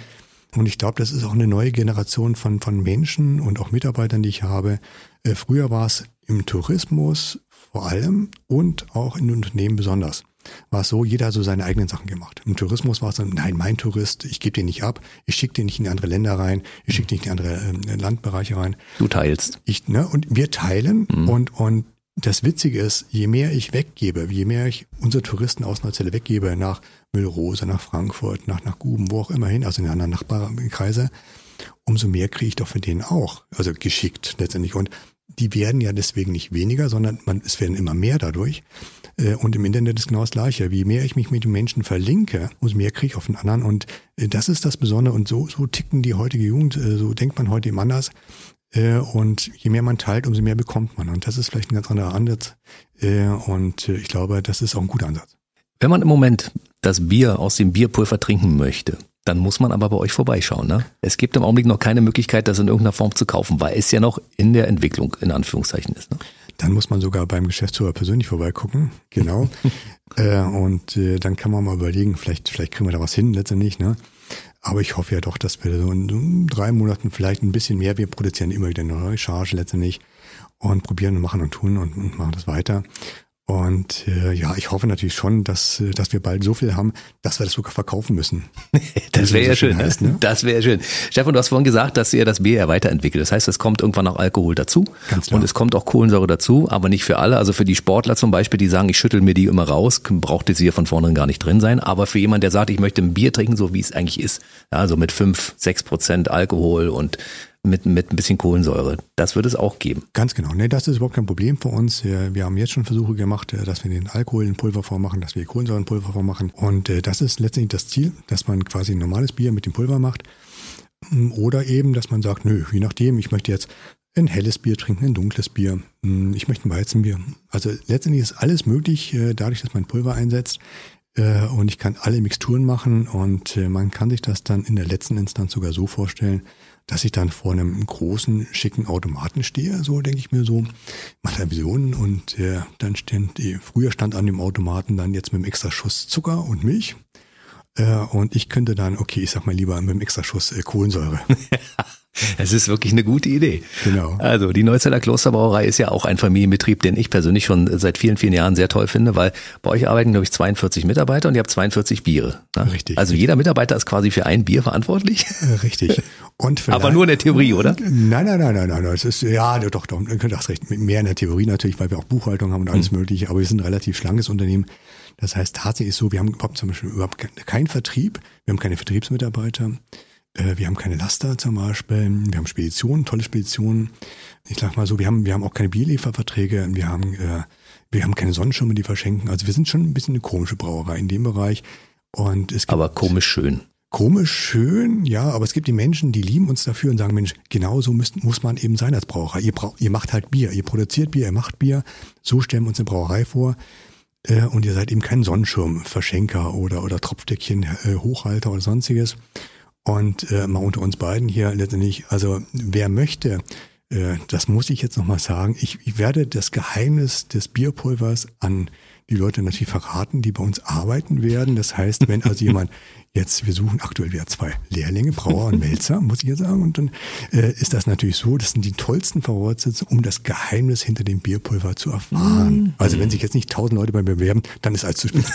Und ich glaube, das ist auch eine neue Generation von, von Menschen und auch Mitarbeitern, die ich habe. Äh, früher war es im Tourismus vor allem und auch in Unternehmen besonders. War es so, jeder hat so seine eigenen Sachen gemacht. Im Tourismus war es dann, nein, mein Tourist, ich gebe den nicht ab, ich schicke den nicht in andere Länder rein, ich schicke den nicht in andere äh, Landbereiche rein. Du teilst. Ich, ne, und wir teilen mhm. und, und das Witzige ist, je mehr ich weggebe, je mehr ich unsere Touristen aus Neuzelle weggebe, nach Müllrose, nach Frankfurt, nach, nach Guben, wo auch immer hin, also in anderen Nachbarkreise, umso mehr kriege ich doch von denen auch. Also geschickt letztendlich. Und die werden ja deswegen nicht weniger, sondern man, es werden immer mehr dadurch. Äh, und im Internet ist genau das Gleiche. Wie mehr ich mich mit den Menschen verlinke, umso mehr kriege ich auf den anderen. Und äh, das ist das Besondere. Und so, so ticken die heutige Jugend, äh, so denkt man heute eben anders. Äh, und je mehr man teilt, umso mehr bekommt man. Und das ist vielleicht ein ganz anderer Ansatz. Äh, und äh, ich glaube, das ist auch ein guter Ansatz. Wenn man im Moment das Bier aus dem Bierpulver trinken möchte, dann muss man aber bei euch vorbeischauen. Ne? Es gibt im Augenblick noch keine Möglichkeit, das in irgendeiner Form zu kaufen, weil es ja noch in der Entwicklung in Anführungszeichen ist. Ne? Dann muss man sogar beim Geschäftsführer persönlich vorbeigucken, genau. <laughs> äh, und äh, dann kann man mal überlegen, vielleicht, vielleicht kriegen wir da was hin letztendlich. Ne? Aber ich hoffe ja doch, dass wir so in drei Monaten vielleicht ein bisschen mehr, wir produzieren immer wieder eine neue Charge letztendlich und probieren und machen und tun und, und machen das weiter. Und äh, ja, ich hoffe natürlich schon, dass, äh, dass wir bald so viel haben, dass wir das sogar verkaufen müssen. <laughs> das wäre ja schön. Heißt, ne? Das wäre schön. Stefan, du hast vorhin gesagt, dass ihr das Bier ja weiterentwickelt. Das heißt, es kommt irgendwann auch Alkohol dazu Ganz klar. und es kommt auch Kohlensäure dazu, aber nicht für alle. Also für die Sportler zum Beispiel, die sagen, ich schüttel mir die immer raus, braucht sie hier von vornherein gar nicht drin sein. Aber für jemanden, der sagt, ich möchte ein Bier trinken, so wie es eigentlich ist, also mit fünf, sechs Prozent Alkohol und mit, mit ein bisschen Kohlensäure. Das wird es auch geben. Ganz genau. Nee, das ist überhaupt kein Problem für uns. Wir haben jetzt schon Versuche gemacht, äh, dass wir den Alkohol in Pulverform machen, dass wir Kohlensäure in Pulverform machen. Und äh, das ist letztendlich das Ziel, dass man quasi ein normales Bier mit dem Pulver macht. Mm, oder eben, dass man sagt, nö, je nachdem, ich möchte jetzt ein helles Bier trinken, ein dunkles Bier, mm, ich möchte ein Weizenbier. Also letztendlich ist alles möglich, äh, dadurch, dass man Pulver einsetzt. Und ich kann alle Mixturen machen und man kann sich das dann in der letzten Instanz sogar so vorstellen, dass ich dann vor einem großen, schicken Automaten stehe, so denke ich mir so, mache Visionen und äh, dann stand, früher stand an dem Automaten dann jetzt mit einem extra Schuss Zucker und Milch. Äh, und ich könnte dann, okay, ich sag mal lieber mit einem Extraschuss äh, Kohlensäure. <laughs> Es ist wirklich eine gute Idee. Genau. Also die Neuzeller Klosterbrauerei ist ja auch ein Familienbetrieb, den ich persönlich schon seit vielen, vielen Jahren sehr toll finde, weil bei euch arbeiten, glaube ich, 42 Mitarbeiter und ihr habt 42 Biere. Ne? Richtig. Also jeder Mitarbeiter ist quasi für ein Bier verantwortlich. Äh, Richtig. Und <laughs> Aber nur in der Theorie, oder? Nein, nein, nein, nein, nein. Es ist, ja, doch, doch, du hast recht. Mehr in der Theorie natürlich, weil wir auch Buchhaltung haben und alles Mhm. mögliche. Aber wir sind ein relativ schlankes Unternehmen. Das heißt, tatsächlich ist so, wir haben überhaupt zum Beispiel überhaupt keinen Vertrieb. Wir haben keine Vertriebsmitarbeiter. Äh, Wir haben keine Laster zum Beispiel. Wir haben Speditionen, tolle Speditionen. Ich sag mal so, wir haben, wir haben auch keine Bierlieferverträge. Wir haben, äh, wir haben keine Sonnenschirme, die verschenken. Also wir sind schon ein bisschen eine komische Brauerei in dem Bereich. Und es gibt Aber komisch schön. komisch schön, ja, aber es gibt die Menschen, die lieben uns dafür und sagen, Mensch, genau so müsst, muss man eben sein als Braucher. Ihr, braucht, ihr macht halt Bier, ihr produziert Bier, ihr macht Bier. So stellen wir uns eine Brauerei vor. Äh, und ihr seid eben kein Sonnenschirmverschenker oder, oder Tropfdeckchen, äh, Hochhalter oder sonstiges. Und äh, mal unter uns beiden hier letztendlich, also wer möchte, äh, das muss ich jetzt nochmal sagen, ich, ich werde das Geheimnis des Bierpulvers an die Leute natürlich verraten, die bei uns arbeiten werden. Das heißt, wenn also <laughs> jemand jetzt, wir suchen aktuell wieder zwei Lehrlinge, Brauer und Melzer, muss ich jetzt sagen, und dann äh, ist das natürlich so, das sind die tollsten Voraussetzungen, um das Geheimnis hinter dem Bierpulver zu erfahren. Also wenn sich jetzt nicht tausend Leute bei mir bewerben, dann ist alles zu spät. <laughs>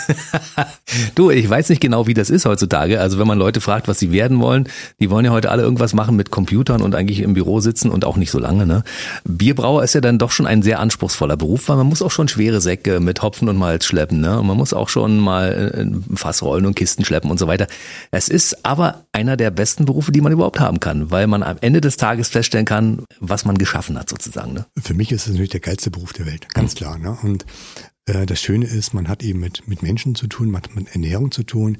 Du, ich weiß nicht genau, wie das ist heutzutage. Also wenn man Leute fragt, was sie werden wollen, die wollen ja heute alle irgendwas machen mit Computern und eigentlich im Büro sitzen und auch nicht so lange. Ne? Bierbrauer ist ja dann doch schon ein sehr anspruchsvoller Beruf, weil man muss auch schon schwere Säcke mit Hopfen und Malz schleppen. Ne? Und man muss auch schon mal äh, ein Fass rollen und Kisten schleppen und so weiter. Es ist aber einer der besten Berufe, die man überhaupt haben kann, weil man am Ende des Tages feststellen kann, was man geschaffen hat sozusagen. Ne? Für mich ist es natürlich der geilste Beruf der Welt, ganz klar. Ne? Und äh, das Schöne ist, man hat eben mit, mit Menschen zu tun, man hat mit Ernährung zu tun.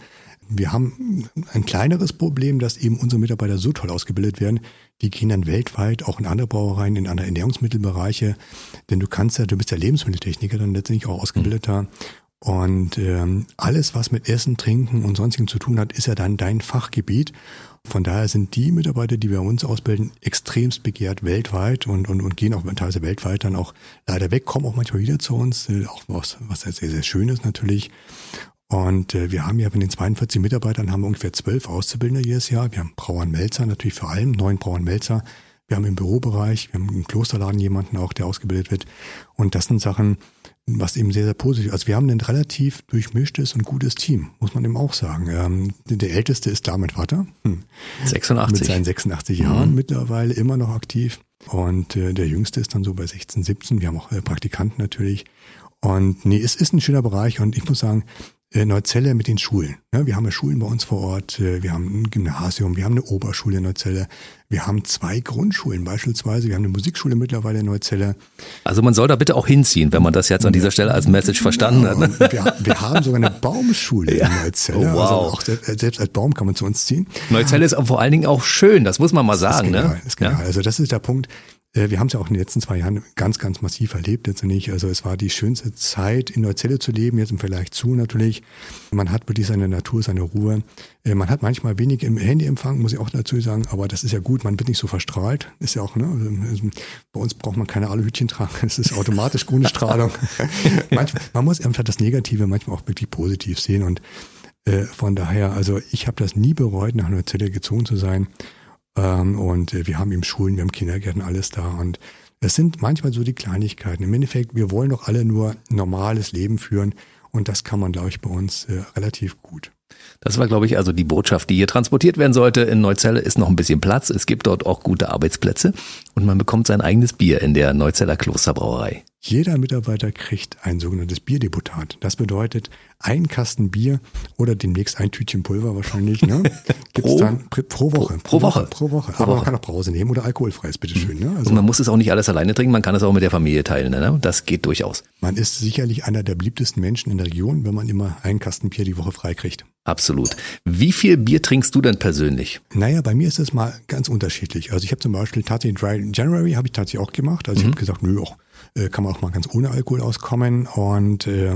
Wir haben ein kleineres Problem, dass eben unsere Mitarbeiter so toll ausgebildet werden, die gehen dann weltweit auch in andere Brauereien, in andere Ernährungsmittelbereiche. Denn du kannst ja, du bist ja Lebensmitteltechniker, dann letztendlich auch ausgebildeter. Und ähm, alles, was mit Essen, Trinken und sonstigem zu tun hat, ist ja dann dein Fachgebiet. Von daher sind die Mitarbeiter, die wir uns ausbilden, extremst begehrt weltweit und, und, und gehen auch teilweise weltweit dann auch leider weg, kommen auch manchmal wieder zu uns, äh, auch was, was sehr, sehr schön ist natürlich. Und äh, wir haben ja von den 42 Mitarbeitern haben wir ungefähr 12 Auszubildende jedes Jahr. Wir haben Brauern Melzer natürlich vor allem, neun Brauern Melzer. Wir haben im Bürobereich, wir haben im Klosterladen jemanden auch, der ausgebildet wird. Und das sind Sachen, was eben sehr, sehr positiv. Also wir haben ein relativ durchmischtes und gutes Team, muss man eben auch sagen. Ähm, der älteste ist da mein Vater. Hm. 86. Mit seinen 86 Jahren mittlerweile immer noch aktiv. Und äh, der jüngste ist dann so bei 16, 17. Wir haben auch äh, Praktikanten natürlich. Und nee, es ist ein schöner Bereich und ich muss sagen, Neuzelle mit den Schulen. Ne? Wir haben ja Schulen bei uns vor Ort, äh, wir haben ein Gymnasium, wir haben eine Oberschule in Neuzelle, wir haben zwei Grundschulen beispielsweise, wir haben eine Musikschule mittlerweile in Neuzelle. Also man soll da bitte auch hinziehen, wenn man das jetzt an dieser Stelle als Message verstanden hat. Ne? Und wir, wir haben sogar eine Baumschule <laughs> in Neuzelle. Oh, wow. Also auch selbst, selbst als Baum kann man zu uns ziehen. Neuzelle ist vor allen Dingen auch schön, das muss man mal sagen. ist genial, ne? ist genial. Ja. Also das ist der Punkt. Äh, Wir haben es ja auch in den letzten zwei Jahren ganz, ganz massiv erlebt letztendlich. Also es war die schönste Zeit, in Neuzelle zu leben, jetzt im Vergleich zu natürlich. Man hat wirklich seine Natur, seine Ruhe. Äh, Man hat manchmal wenig im Handyempfang, muss ich auch dazu sagen, aber das ist ja gut, man wird nicht so verstrahlt. Ist ja auch, ne? also Bei uns braucht man keine Aluhütchen tragen, <laughs> es ist automatisch grüne Strahlung. <laughs> manchmal, man muss einfach das Negative manchmal auch wirklich positiv sehen und äh, von daher, also ich habe das nie bereut, nach Neuzelle gezogen zu sein. Ähm, und äh, wir haben eben Schulen, wir haben Kindergärten, alles da. Und es sind manchmal so die Kleinigkeiten. Im Endeffekt, wir wollen doch alle nur normales Leben führen. Und das kann man, glaube ich, bei uns äh, relativ gut. Das war, glaube ich, also die Botschaft, die hier transportiert werden sollte. In Neuzelle ist noch ein bisschen Platz. Es gibt dort auch gute Arbeitsplätze und man bekommt sein eigenes Bier in der Neuzeller Klosterbrauerei. Jeder Mitarbeiter kriegt ein sogenanntes Bierdeputat. Das bedeutet ein Kasten Bier oder demnächst ein Tütchen Pulver wahrscheinlich. Ne? <laughs> Gibt's Pro- dann pro, Woche. pro Woche. Pro Woche. Pro Aber Woche. man kann auch Brause nehmen oder alkoholfreies, bitteschön. Ne? Also Und man muss es auch nicht alles alleine trinken, man kann es auch mit der Familie teilen. Ne? Das geht durchaus. man ist sicherlich einer der beliebtesten Menschen in der Region, wenn man immer einen Kasten Bier die Woche frei kriegt. Absolut. Wie viel Bier trinkst du denn persönlich? Naja, bei mir ist es mal ganz unterschiedlich. Also ich habe zum Beispiel tatsächlich Dry January habe ich tatsächlich auch gemacht. Also ich habe gesagt, nö, auch, äh, kann man auch mal ganz ohne Alkohol auskommen. Und äh,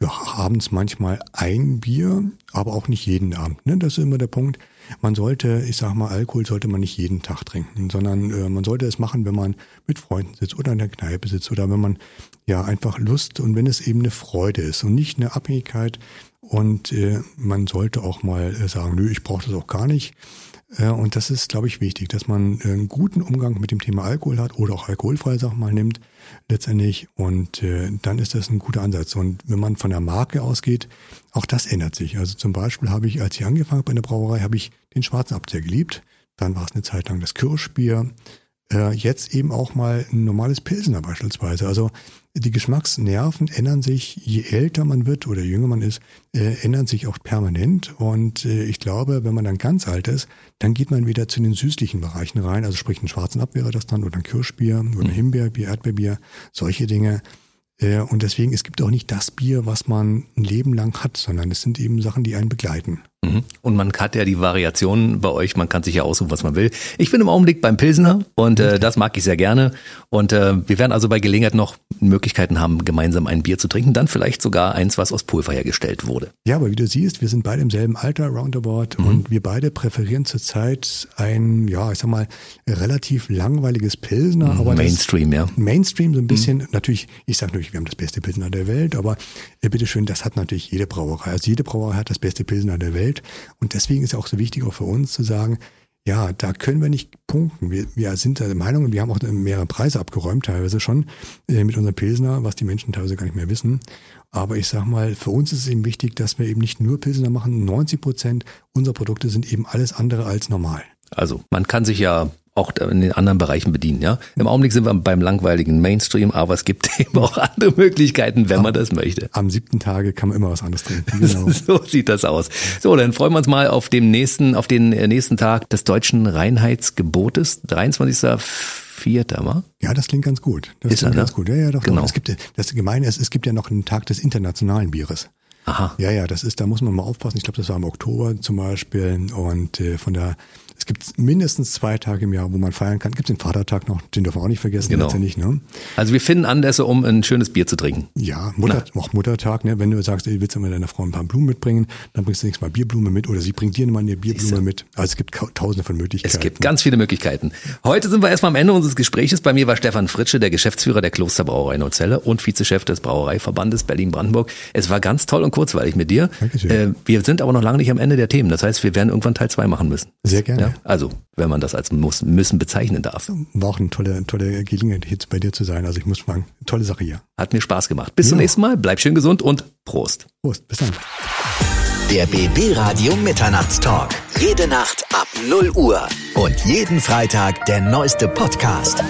ja, abends manchmal ein Bier, aber auch nicht jeden Abend. Ne? Das ist immer der Punkt. Man sollte, ich sag mal, Alkohol sollte man nicht jeden Tag trinken, sondern äh, man sollte es machen, wenn man mit Freunden sitzt oder in der Kneipe sitzt oder wenn man ja einfach Lust und wenn es eben eine Freude ist und nicht eine Abhängigkeit und äh, man sollte auch mal äh, sagen, nö, ich brauche das auch gar nicht. Äh, und das ist, glaube ich, wichtig, dass man einen guten Umgang mit dem Thema Alkohol hat oder auch alkoholfreie Sachen mal nimmt letztendlich. Und äh, dann ist das ein guter Ansatz. Und wenn man von der Marke ausgeht, auch das ändert sich. Also zum Beispiel habe ich, als ich angefangen habe in der Brauerei, habe ich den schwarzen Abt sehr geliebt. Dann war es eine Zeit lang das Kirschbier. Äh, jetzt eben auch mal ein normales Pilsener beispielsweise. Also die Geschmacksnerven ändern sich, je älter man wird oder jünger man ist, äh, ändern sich auch permanent. Und äh, ich glaube, wenn man dann ganz alt ist, dann geht man wieder zu den süßlichen Bereichen rein. Also sprich, einen schwarzen Ab wäre das dann oder ein Kirschbier oder ein mhm. Himbeerbier, Erdbeerbier, solche Dinge. Äh, und deswegen, es gibt auch nicht das Bier, was man ein Leben lang hat, sondern es sind eben Sachen, die einen begleiten. Mhm. Und man hat ja die Variationen bei euch, man kann sich ja aussuchen, was man will. Ich bin im Augenblick beim Pilsener und äh, das mag ich sehr gerne. Und äh, wir werden also bei Gelegenheit noch Möglichkeiten haben, gemeinsam ein Bier zu trinken, dann vielleicht sogar eins, was aus Pulver hergestellt wurde. Ja, aber wie du siehst, wir sind beide im selben Alter, roundabout, mhm. und wir beide präferieren zurzeit ein, ja, ich sag mal, relativ langweiliges Pilsener. Mhm, aber Mainstream, ja. Mainstream so ein bisschen, mhm. natürlich, ich sage natürlich, wir haben das beste Pilsener der Welt, aber äh, bitteschön, das hat natürlich jede Brauerei. Also jede Brauerei hat das beste Pilsener der Welt. Welt. Und deswegen ist es auch so wichtig, auch für uns zu sagen, ja, da können wir nicht punkten. Wir, wir sind der Meinung, und wir haben auch mehrere Preise abgeräumt, teilweise schon äh, mit unserem Pilsner, was die Menschen teilweise gar nicht mehr wissen. Aber ich sag mal, für uns ist es eben wichtig, dass wir eben nicht nur Pilsner machen. 90 Prozent unserer Produkte sind eben alles andere als normal. Also man kann sich ja auch in den anderen Bereichen bedienen. Ja, im Augenblick sind wir beim langweiligen Mainstream, aber es gibt <laughs> eben auch andere Möglichkeiten, wenn am, man das möchte. Am siebten Tage kann man immer was anderes trinken. <laughs> Genau. so sieht das aus. So, dann freuen wir uns mal auf den nächsten, auf den nächsten Tag des deutschen Reinheitsgebotes, 23. Vierter, wa? Ja, das klingt ganz gut. Das ist klingt er, ne? ganz gut. Ja, ja, doch. Genau. Doch. Es gibt, das Gemeine ist, es gibt ja noch einen Tag des internationalen Bieres. Aha. Ja, ja, das ist, da muss man mal aufpassen. Ich glaube, das war im Oktober zum Beispiel. Und äh, von der es gibt mindestens zwei Tage im Jahr, wo man feiern kann. Gibt es den Vatertag noch, den dürfen wir auch nicht vergessen. Genau. Nicht, ne? Also wir finden Anlässe, um ein schönes Bier zu trinken. Ja, Mutter, auch Muttertag, ne? wenn du sagst, ey, willst du mit deiner Frau ein paar Blumen mitbringen, dann bringst du nächstes Mal Bierblume mit oder sie bringt dir mal eine Bierblume mit. Also es gibt tausende von Möglichkeiten. Es gibt ganz viele Möglichkeiten. Heute sind wir erstmal am Ende unseres Gespräches. Bei mir war Stefan Fritsche, der Geschäftsführer der Klosterbrauerei Neuzelle und Vizechef des Brauereiverbandes Berlin-Brandenburg. Es war ganz toll und kurzweilig mit dir. Dankeschön. Äh, wir sind aber noch lange nicht am Ende der Themen. Das heißt, wir werden irgendwann Teil zwei machen müssen. Sehr gerne. Ja? Also, wenn man das als muss, müssen bezeichnen darf. War auch eine tolle, tolle Gelegenheit, hier bei dir zu sein. Also ich muss sagen, tolle Sache hier. Hat mir Spaß gemacht. Bis ja. zum nächsten Mal. Bleib schön gesund und Prost. Prost. Bis dann. Der BB Radio Mitternachtstalk. Jede Nacht ab 0 Uhr. Und jeden Freitag der neueste Podcast.